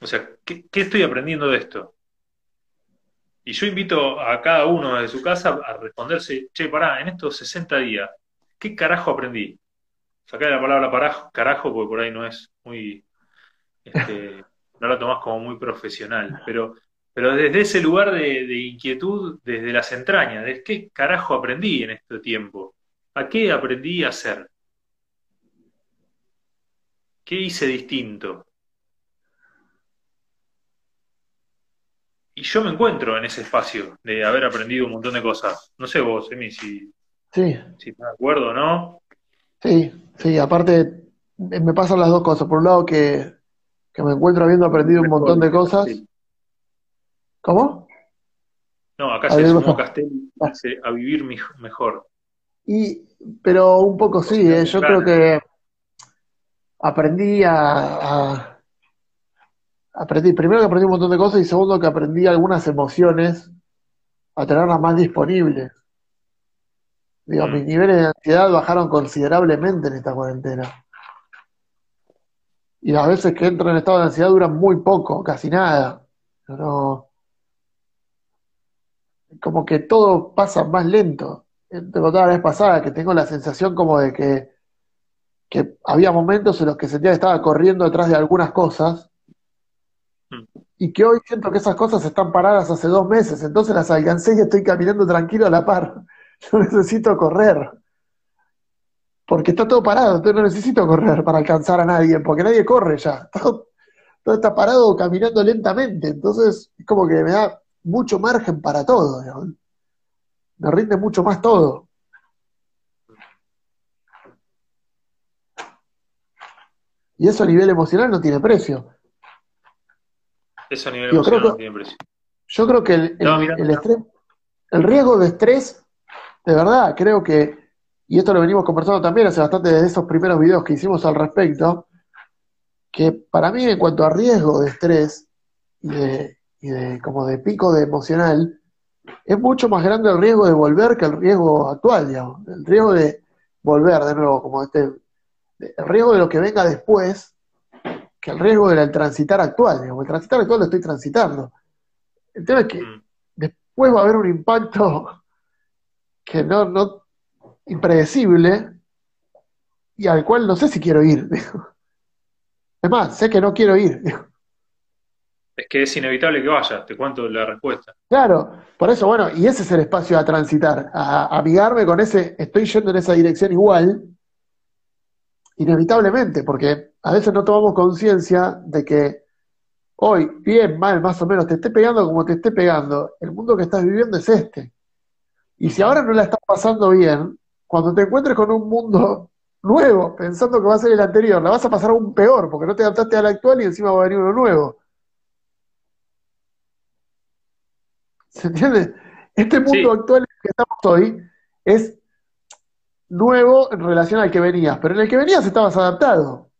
O sea, ¿qué, estoy aprendiendo de esto? Y yo invito a cada uno de su casa a responderse, che, pará, en estos 60 días, ¿qué carajo aprendí? Sacá la palabra carajo porque por ahí no es muy, este, no la tomás como muy profesional, pero pero desde ese lugar de, inquietud, desde las entrañas, de qué carajo aprendí en este tiempo, a qué aprendí a hacer, qué hice distinto. Y yo me encuentro en ese espacio de haber aprendido un montón de cosas. No sé vos, Emi, si, sí. si estás de acuerdo o no. Sí, sí, aparte me pasan las dos cosas. Por un lado que, me encuentro habiendo aprendido un montón de cosas. ¿Cómo? No, acá se sumó Castelli a vivir mejor. Y, pero un poco sí, eh, yo creo que aprendí a, aprendí, primero que aprendí un montón de cosas y segundo que aprendí algunas emociones a tenerlas más disponibles. Digo, mm. mis niveles de ansiedad bajaron considerablemente en esta cuarentena. Y las veces que entro en estado de ansiedad duran muy poco, casi nada. No, como que todo pasa más lento. Te contaba la vez pasada que tengo la sensación como de que, que había momentos en los que sentía que estaba corriendo detrás de algunas cosas mm. y que hoy siento que esas cosas están paradas hace dos meses, entonces las alcancé y estoy caminando tranquilo a la par. Yo necesito correr. Porque está todo parado, entonces no necesito correr para alcanzar a nadie, porque nadie corre ya. Todo, todo está parado caminando lentamente, entonces es como que me da mucho margen para todo. Me rinde mucho más todo. Y eso a nivel emocional no tiene precio. Eso a nivel emocional no tiene precio. Yo creo que el, el riesgo de estrés, de verdad, creo que, y esto lo venimos conversando también hace bastante desde esos primeros videos que hicimos al respecto, que para mí en cuanto a riesgo de estrés y de, y de, como de pico de emocional, es mucho más grande el riesgo de volver que el riesgo actual, digamos. El riesgo de volver de nuevo, como este, el riesgo de lo que venga después, que el riesgo del transitar actual, digamos. El transitar actual lo estoy transitando. El tema es que mm. después va a haber un impacto que no, no, impredecible, y al cual no sé si quiero ir. Es más, sé que no quiero ir. es que es inevitable que vaya, te cuento la respuesta. Claro, por eso, bueno, y ese es el espacio a transitar, a, amigarme con ese, estoy yendo en esa dirección igual, inevitablemente, porque a veces no tomamos conciencia de que hoy, bien, mal, más o menos, te esté pegando como te esté pegando, el mundo que estás viviendo es este. Y si ahora no la estás pasando bien, cuando te encuentres con un mundo nuevo, pensando que va a ser el anterior, la vas a pasar aún peor, porque no te adaptaste al actual y encima va a venir uno nuevo. ¿Se entiende? Este mundo actual en el que estamos hoy es nuevo en relación al que venías, pero en el que venías estabas adaptado.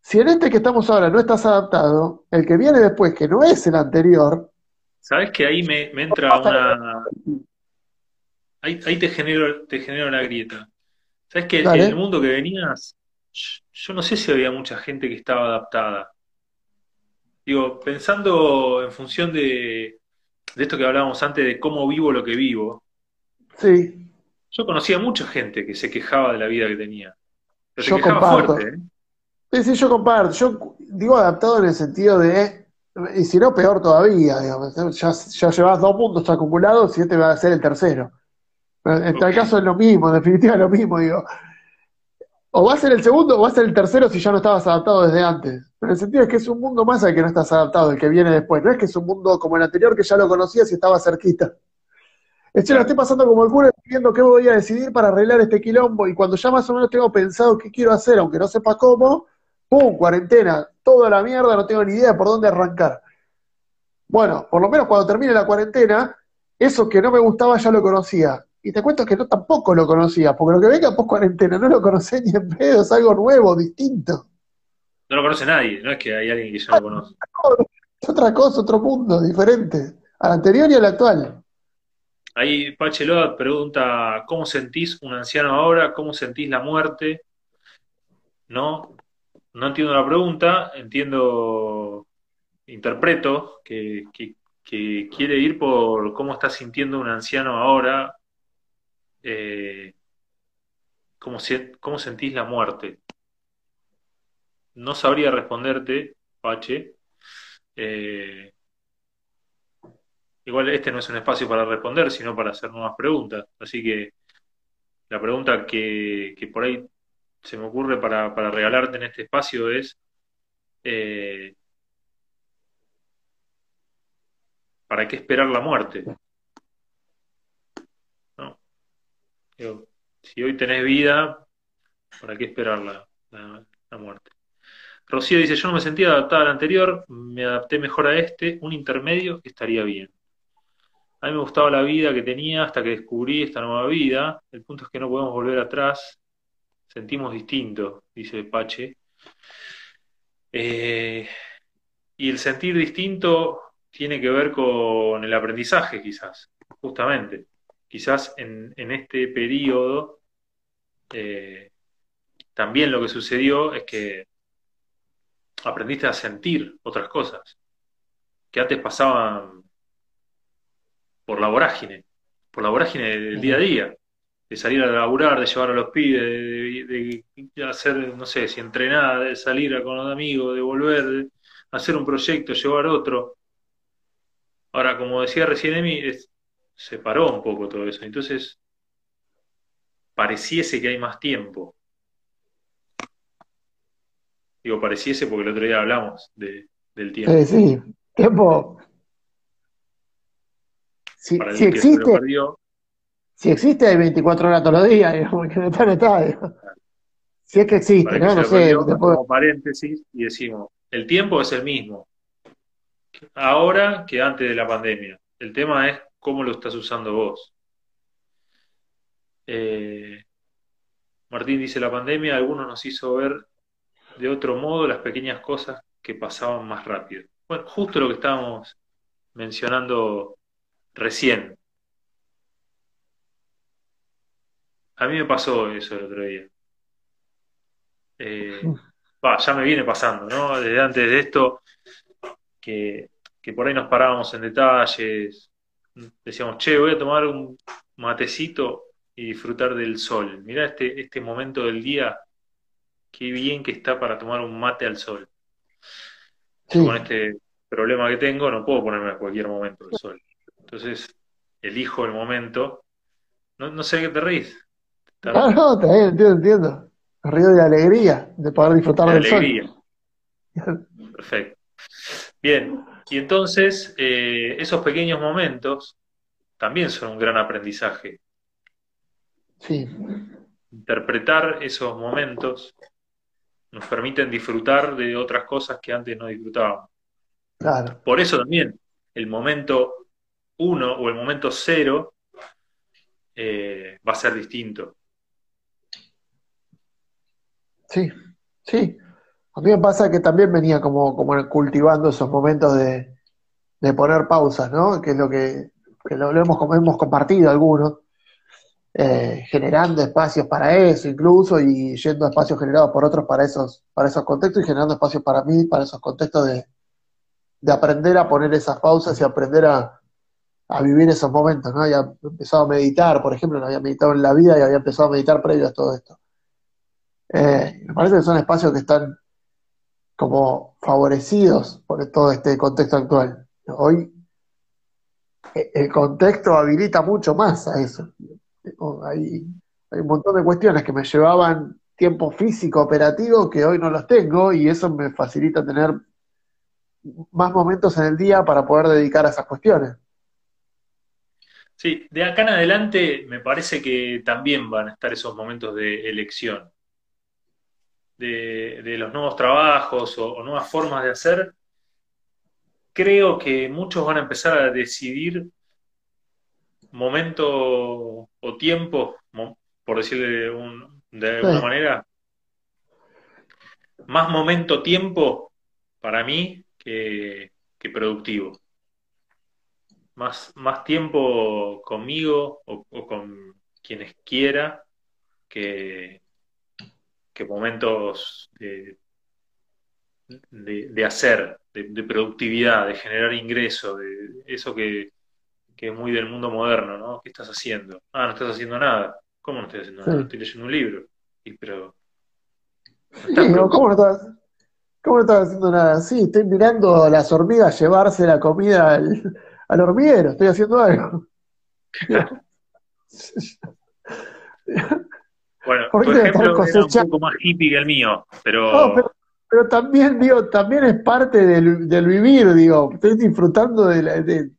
Si en este que estamos ahora no estás adaptado, el que viene después, que no es el anterior. Sabes que ahí me, entra una. Ahí, te genero, te genero una grieta. Sabes que en el mundo que venías, yo no sé si había mucha gente que estaba adaptada. Digo, pensando en función de, de esto que hablábamos antes de cómo vivo lo que vivo. Sí. Yo conocía mucha gente que se quejaba de la vida que tenía. Pero yo se quejaba comparto. fuerte, ¿eh? Sí, sí, yo comparto. Yo digo adaptado en el sentido de, y si no, peor todavía, digamos. Ya, ya llevas dos puntos acumulados y este va a ser el tercero. En tal caso es lo mismo, en definitiva es lo mismo, digo. O va a ser el segundo o va a ser el tercero si ya no estabas adaptado desde antes. Pero el sentido es que es un mundo más al que no estás adaptado, el que viene después. No es que es un mundo como el anterior que ya lo conocías y estaba cerquita. Es che, la estoy pasando como el culo viendo qué voy a decidir para arreglar este quilombo y cuando ya más o menos tengo pensado qué quiero hacer, aunque no sepa cómo, ¡pum! Cuarentena, toda la mierda, no tengo ni idea por dónde arrancar. Bueno, por lo menos cuando termine la cuarentena, eso que no me gustaba ya lo conocía. Y te cuento que no tampoco lo conocía, porque lo que venga post cuarentena no lo conocé ni en pedo, es algo nuevo, distinto. No lo conoce nadie, no es que hay alguien que ya lo conoce. Es otra cosa, otro mundo, diferente. Al anterior y al actual. Ahí Pachelot pregunta, ¿cómo sentís un anciano ahora? ¿Cómo sentís la muerte? No, no entiendo la pregunta, entiendo, interpreto que, que- que quiere ir por cómo está sintiendo un anciano ahora, eh, cómo, cómo sentís la muerte. No sabría responderte, Pache. Eh, igual este no es un espacio para responder, sino para hacer nuevas preguntas. Así que la pregunta que, que por ahí se me ocurre para, para regalarte en este espacio es, eh, ¿para qué esperar la muerte? ¿No? Si hoy tenés vida, ¿para qué esperar la muerte? Rocío dice, yo no me sentía adaptada al anterior, me adapté mejor a este, un intermedio estaría bien. A mí me gustaba la vida que tenía hasta que descubrí esta nueva vida. El punto es que no podemos volver atrás. Sentimos distinto, dice Pache. Eh, y el sentir distinto tiene que ver con el aprendizaje, quizás, justamente. Quizás en, en este periodo eh, también lo que sucedió es que aprendiste a sentir otras cosas que antes pasaban por la vorágine, por la vorágine del día a día, de salir a laburar, de llevar a los pibes, de, de- de hacer, no sé, si entrenar, de salir con los amigos, de volver, de hacer un proyecto, llevar otro. Ahora, como decía recién Emi, es- se paró un poco todo eso. Entonces, pareciese que hay más tiempo. Digo, pareciese porque el otro día hablamos de- del tiempo. Sí, sí. Tiempo. Si, Para existe, perdió, si existe, hay 24 horas todos los días, digamos, que no está, no está, digamos. Si es que existe, que ¿no? No sé, perdió, después- paréntesis y decimos, el tiempo es el mismo, ahora que antes de la pandemia. El tema es cómo lo estás usando vos. Eh, Martín dice, la pandemia a algunos nos hizo ver de otro modo las pequeñas cosas que pasaban más rápido. Bueno, justo lo que estábamos mencionando recién. A mí me pasó eso el otro día. Eh, va, ya me viene pasando, ¿no? Desde antes de esto, que, que por ahí nos parábamos en detalles, decíamos, che, voy a tomar un matecito y disfrutar del sol. Mirá este, este momento del día, qué bien que está para tomar un mate al sol. sí. Con este problema que tengo, no puedo ponerme a cualquier momento al sol. Entonces, elijo el momento. No, no sé de qué te reís. Ah, no, bien, entiendo, entiendo. Río de alegría, de poder disfrutar de del sol. alegría. Perfecto. Bien, y entonces eh, esos pequeños momentos también son un gran aprendizaje. Sí, Interpretar esos momentos nos permiten disfrutar de otras cosas que antes no disfrutábamos. claro. Por eso también el momento uno o el momento cero eh, va a ser distinto. Sí, sí. A mí me pasa que también venía como, cultivando esos momentos de, poner pausas, ¿no? Que es lo que, lo, hemos, compartido algunos, eh, generando espacios para eso incluso y yendo a espacios generados por otros para esos, para esos contextos y generando espacios para mí, para esos contextos de, de aprender a poner esas pausas y aprender a, a vivir esos momentos, ¿no? Había empezado a meditar, por ejemplo, no había meditado en la vida y había empezado a meditar previo a todo esto. Eh, me parece que son espacios que están como favorecidos por todo este contexto actual. Hoy eh, el contexto habilita mucho más a eso. Hay, hay un montón de cuestiones que me llevaban tiempo físico operativo que hoy no los tengo y eso me facilita tener más momentos en el día para poder dedicar a esas cuestiones. Sí, de acá en adelante me parece que también van a estar esos momentos de elección, de, los nuevos trabajos o, nuevas formas de hacer. Creo que muchos van a empezar a decidir momento o tiempo, por decirle de, alguna manera, más momento tiempo para mí que productivo más, más tiempo conmigo o, con quienes quiera que, que momentos de, de, hacer, de, productividad, de generar ingreso, de eso que, es muy del mundo moderno, ¿no? ¿Qué estás haciendo? Ah, no estás haciendo nada. ¿Cómo no estoy haciendo nada? Estoy leyendo un libro. Y, pero... ¿cómo, no estás, ¿Cómo no estás haciendo nada? Sí, estoy mirando a las hormigas llevarse la comida al, al hormiguero, estoy haciendo algo. bueno, por ejemplo es un poco más hippie que el mío, pero... pero, también, digo, también es parte del, vivir, digo, estoy disfrutando del,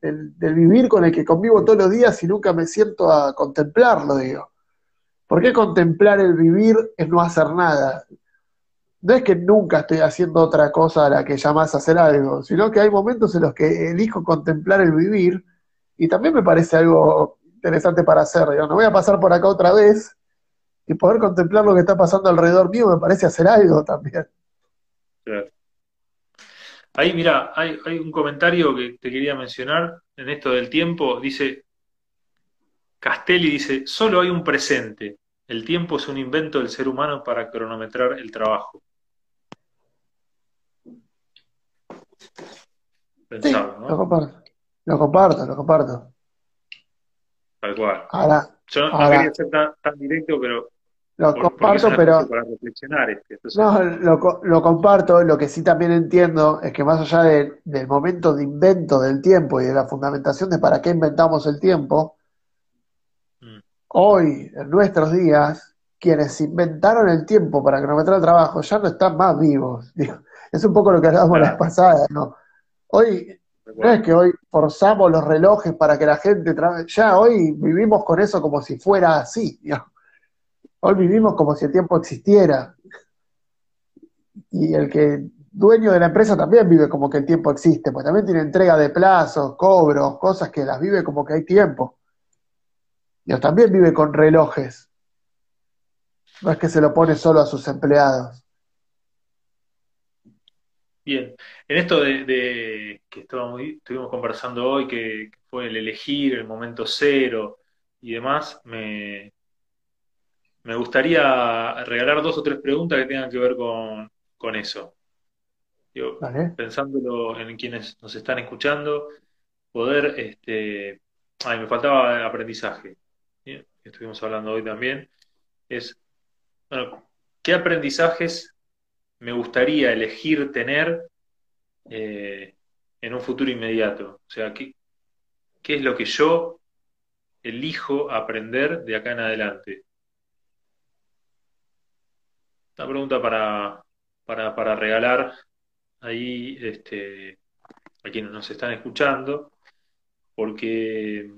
del, vivir con el que convivo todos los días y nunca me siento a contemplarlo, digo. ¿Por qué contemplar el vivir es no hacer nada? no es que nunca estoy haciendo otra cosa a la que llamas a hacer algo, sino que hay momentos en los que elijo contemplar el vivir y también me parece algo interesante para hacer. Yo no voy a pasar por acá otra vez y poder contemplar lo que está pasando alrededor mío me parece hacer algo también. Ahí, mira, hay, hay un comentario que te quería mencionar en esto del tiempo. Dice, Castelli dice, solo hay un presente. El tiempo es un invento del ser humano para cronometrar el trabajo. Pensado, ¿no? Lo comparto, lo comparto, lo comparto. Tal cual. Ahora, Yo no, quería ser tan, directo, pero lo comparto, pero. Para reflexionar este, no, lo, lo, comparto. Lo que sí también entiendo es que más allá del momento de invento del tiempo y de la fundamentación de para qué inventamos el tiempo, mm. hoy, en nuestros días, quienes inventaron el tiempo para cronometrar el trabajo ya no están más vivos. Es un poco lo que hablábamos la vez pasada, ¿no? Hoy, no es que hoy forzamos los relojes para que la gente trabaje, ya hoy vivimos con eso como si fuera así. Hoy vivimos como si el tiempo existiera. Y el que dueño de la empresa también vive como que el tiempo existe, pues también tiene entrega de plazos, cobros, cosas que las vive como que hay tiempo. Y también vive con relojes. No es que se lo pone solo a sus empleados. Bien, en esto de, que estuvimos conversando hoy, que, fue el elegir, el momento cero y demás, me, me gustaría regalar dos o tres preguntas que tengan que ver con, eso. Pensándolo en quienes nos están escuchando, poder, este, ay, me faltaba aprendizaje, estuvimos hablando hoy también, es, bueno, ¿qué aprendizajes me gustaría elegir tener eh, en un futuro inmediato? O sea, ¿qué, ¿qué es lo que yo elijo aprender de acá en adelante? Una pregunta para, para, regalar ahí este, a quienes nos están escuchando, porque,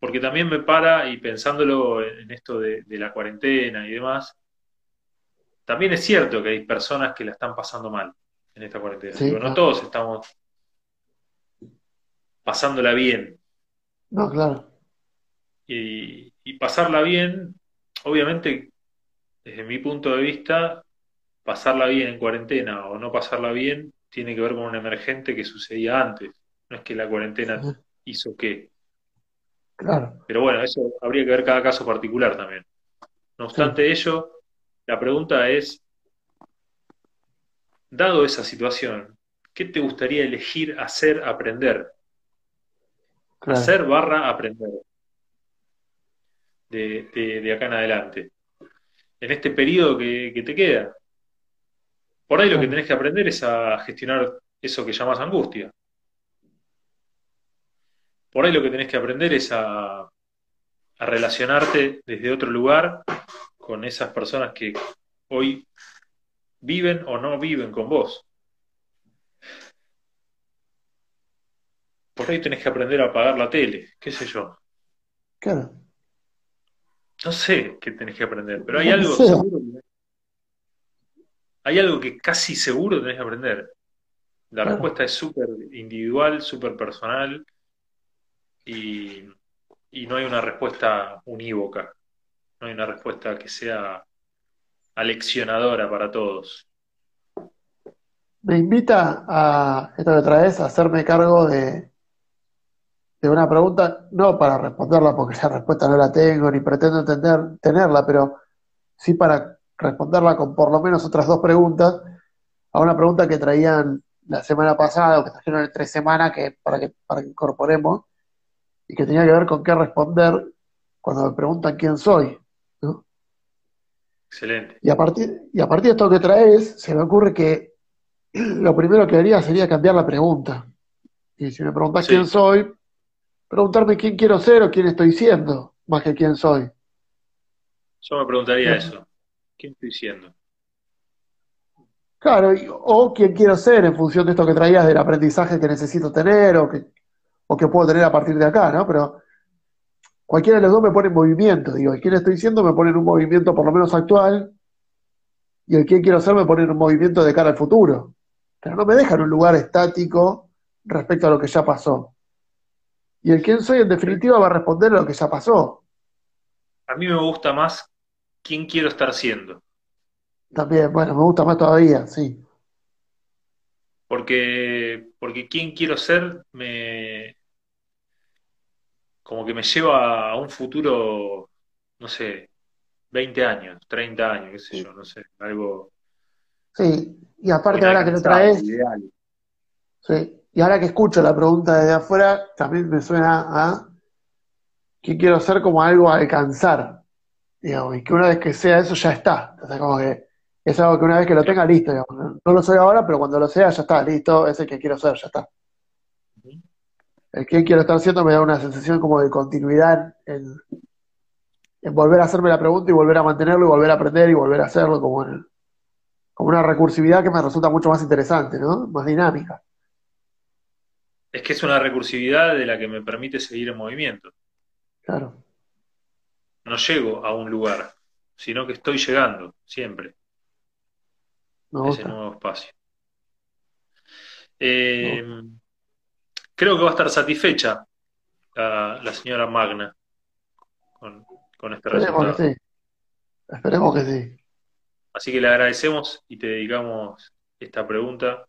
porque también me para, y pensándolo en esto de la cuarentena y demás, también es cierto que hay personas que la están pasando mal en esta cuarentena. no todos estamos pasándola bien. No, claro. Y, pasarla bien, obviamente, desde mi punto de vista, pasarla bien en cuarentena o no pasarla bien tiene que ver con un emergente que sucedía antes. No es que la cuarentena hizo qué. Claro. Pero bueno, eso habría que ver cada caso particular también. No obstante ello, la pregunta es, dado esa situación, ¿qué te gustaría elegir hacer aprender? Hacer barra aprender. De, acá en adelante. En este periodo que, te queda. Por ahí lo que tenés que aprender es a gestionar eso que llamas angustia. Por ahí lo que tenés que aprender es a, a relacionarte desde otro lugar con esas personas que hoy viven o no viven con vos. Por ahí tenés que aprender a apagar la tele, qué sé yo. Claro. No sé qué tenés que aprender, pero hay algo seguro. Hay algo que casi seguro tenés que aprender. La respuesta es súper individual, súper personal y, y no hay una respuesta unívoca. No hay una respuesta que sea aleccionadora para todos. Me invita a, esto que traes, a hacerme cargo de, de una pregunta, no para responderla porque esa respuesta no la tengo ni pretendo entender, tenerla, pero sí para responderla con por lo menos otras dos preguntas a una pregunta que traían la semana pasada o que trajeron en tres semanas que, para, que, para que incorporemos y que tenía que ver con qué responder cuando me preguntan quién soy. Excelente. Y a, partir, y a partir de esto que traes, se me ocurre que lo primero que haría sería cambiar la pregunta. Y si me preguntas quién soy, preguntarme quién quiero ser o quién estoy siendo, más que quién soy. Yo me preguntaría eso. ¿Quién estoy siendo? Claro, o quién quiero ser en función de esto que traías del aprendizaje que necesito tener o que, o que puedo tener a partir de acá, ¿no? Pero cualquiera de los dos me pone en movimiento, digo, el quién estoy siendo me pone en un movimiento por lo menos actual y el quién quiero ser me pone en un movimiento de cara al futuro. Pero no me deja en un lugar estático respecto a lo que ya pasó. Y el quién soy, en definitiva, va a responder a lo que ya pasó. A mí me gusta más quién quiero estar siendo. También, bueno, me gusta más todavía, sí. Porque, porque quién quiero ser me. como que me lleva a un futuro, no sé, 20 años, 30 años, qué sé yo, no sé, algo. Sí, y aparte ahora que lo traes. Sí, y ahora que escucho la pregunta desde afuera, también me suena a que quiero ser como algo a alcanzar, digamos, y que una vez que sea eso ya está. Entonces, como que es algo que una vez que lo tenga, listo, digamos. No lo soy ahora, pero cuando lo sea, ya está, listo, es el que quiero ser, ya está. El que quiero estar haciendo me da una sensación como de continuidad en, volver a hacerme la pregunta y volver a mantenerlo y volver a aprender y volver a hacerlo como, como una recursividad que me resulta mucho más interesante, ¿no? Más dinámica. Es que es una recursividad de la que me permite seguir en movimiento. Claro. No llego a un lugar, sino que estoy llegando siempre a ese nuevo espacio. Eh, creo que va a estar satisfecha la, señora Magna con, este Esperemos resultado. Que sí. Esperemos que sí. Así que le agradecemos y te dedicamos esta pregunta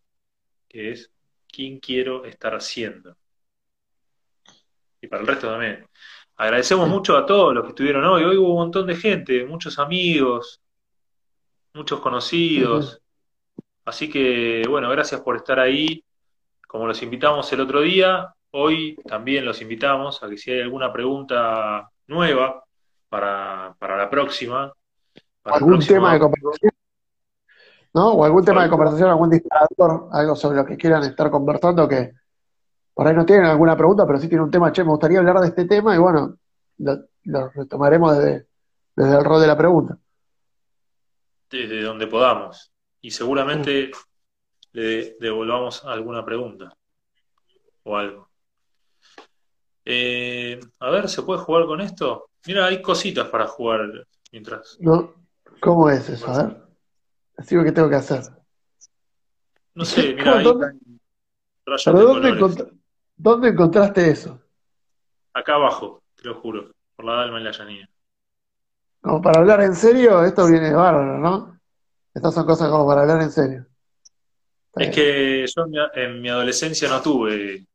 que es quién quiero estar haciendo. Y para el resto también. Agradecemos mucho a todos los que estuvieron hoy. Hoy hubo un montón de gente, muchos amigos, muchos conocidos. Así que, bueno, gracias por estar ahí. Como los invitamos el otro día, hoy también los invitamos a que si hay alguna pregunta nueva para, para la próxima. ¿Algún tema de conversación? ¿No? O algún tema de conversación, algún disparador, algo sobre lo que quieran estar conversando que por ahí no tienen alguna pregunta, pero sí tienen un tema, che, me gustaría hablar de este tema y bueno, lo, retomaremos desde, desde el rol de la pregunta. Desde donde podamos. Y seguramente le devolvamos alguna pregunta o algo. Eh, a ver, ¿se puede jugar con esto? Mira, hay cositas para jugar mientras. No, ¿Cómo es eso? A ver. Así lo que tengo que hacer. No sé, mira, ahí dónde, encontraste eso? Acá abajo, te lo juro, por la Dalma y la Llanía. Como para hablar en serio, esto viene de bárbaro, ¿no? Estas son cosas como para hablar en serio. es que yo en mi, adolescencia no tuve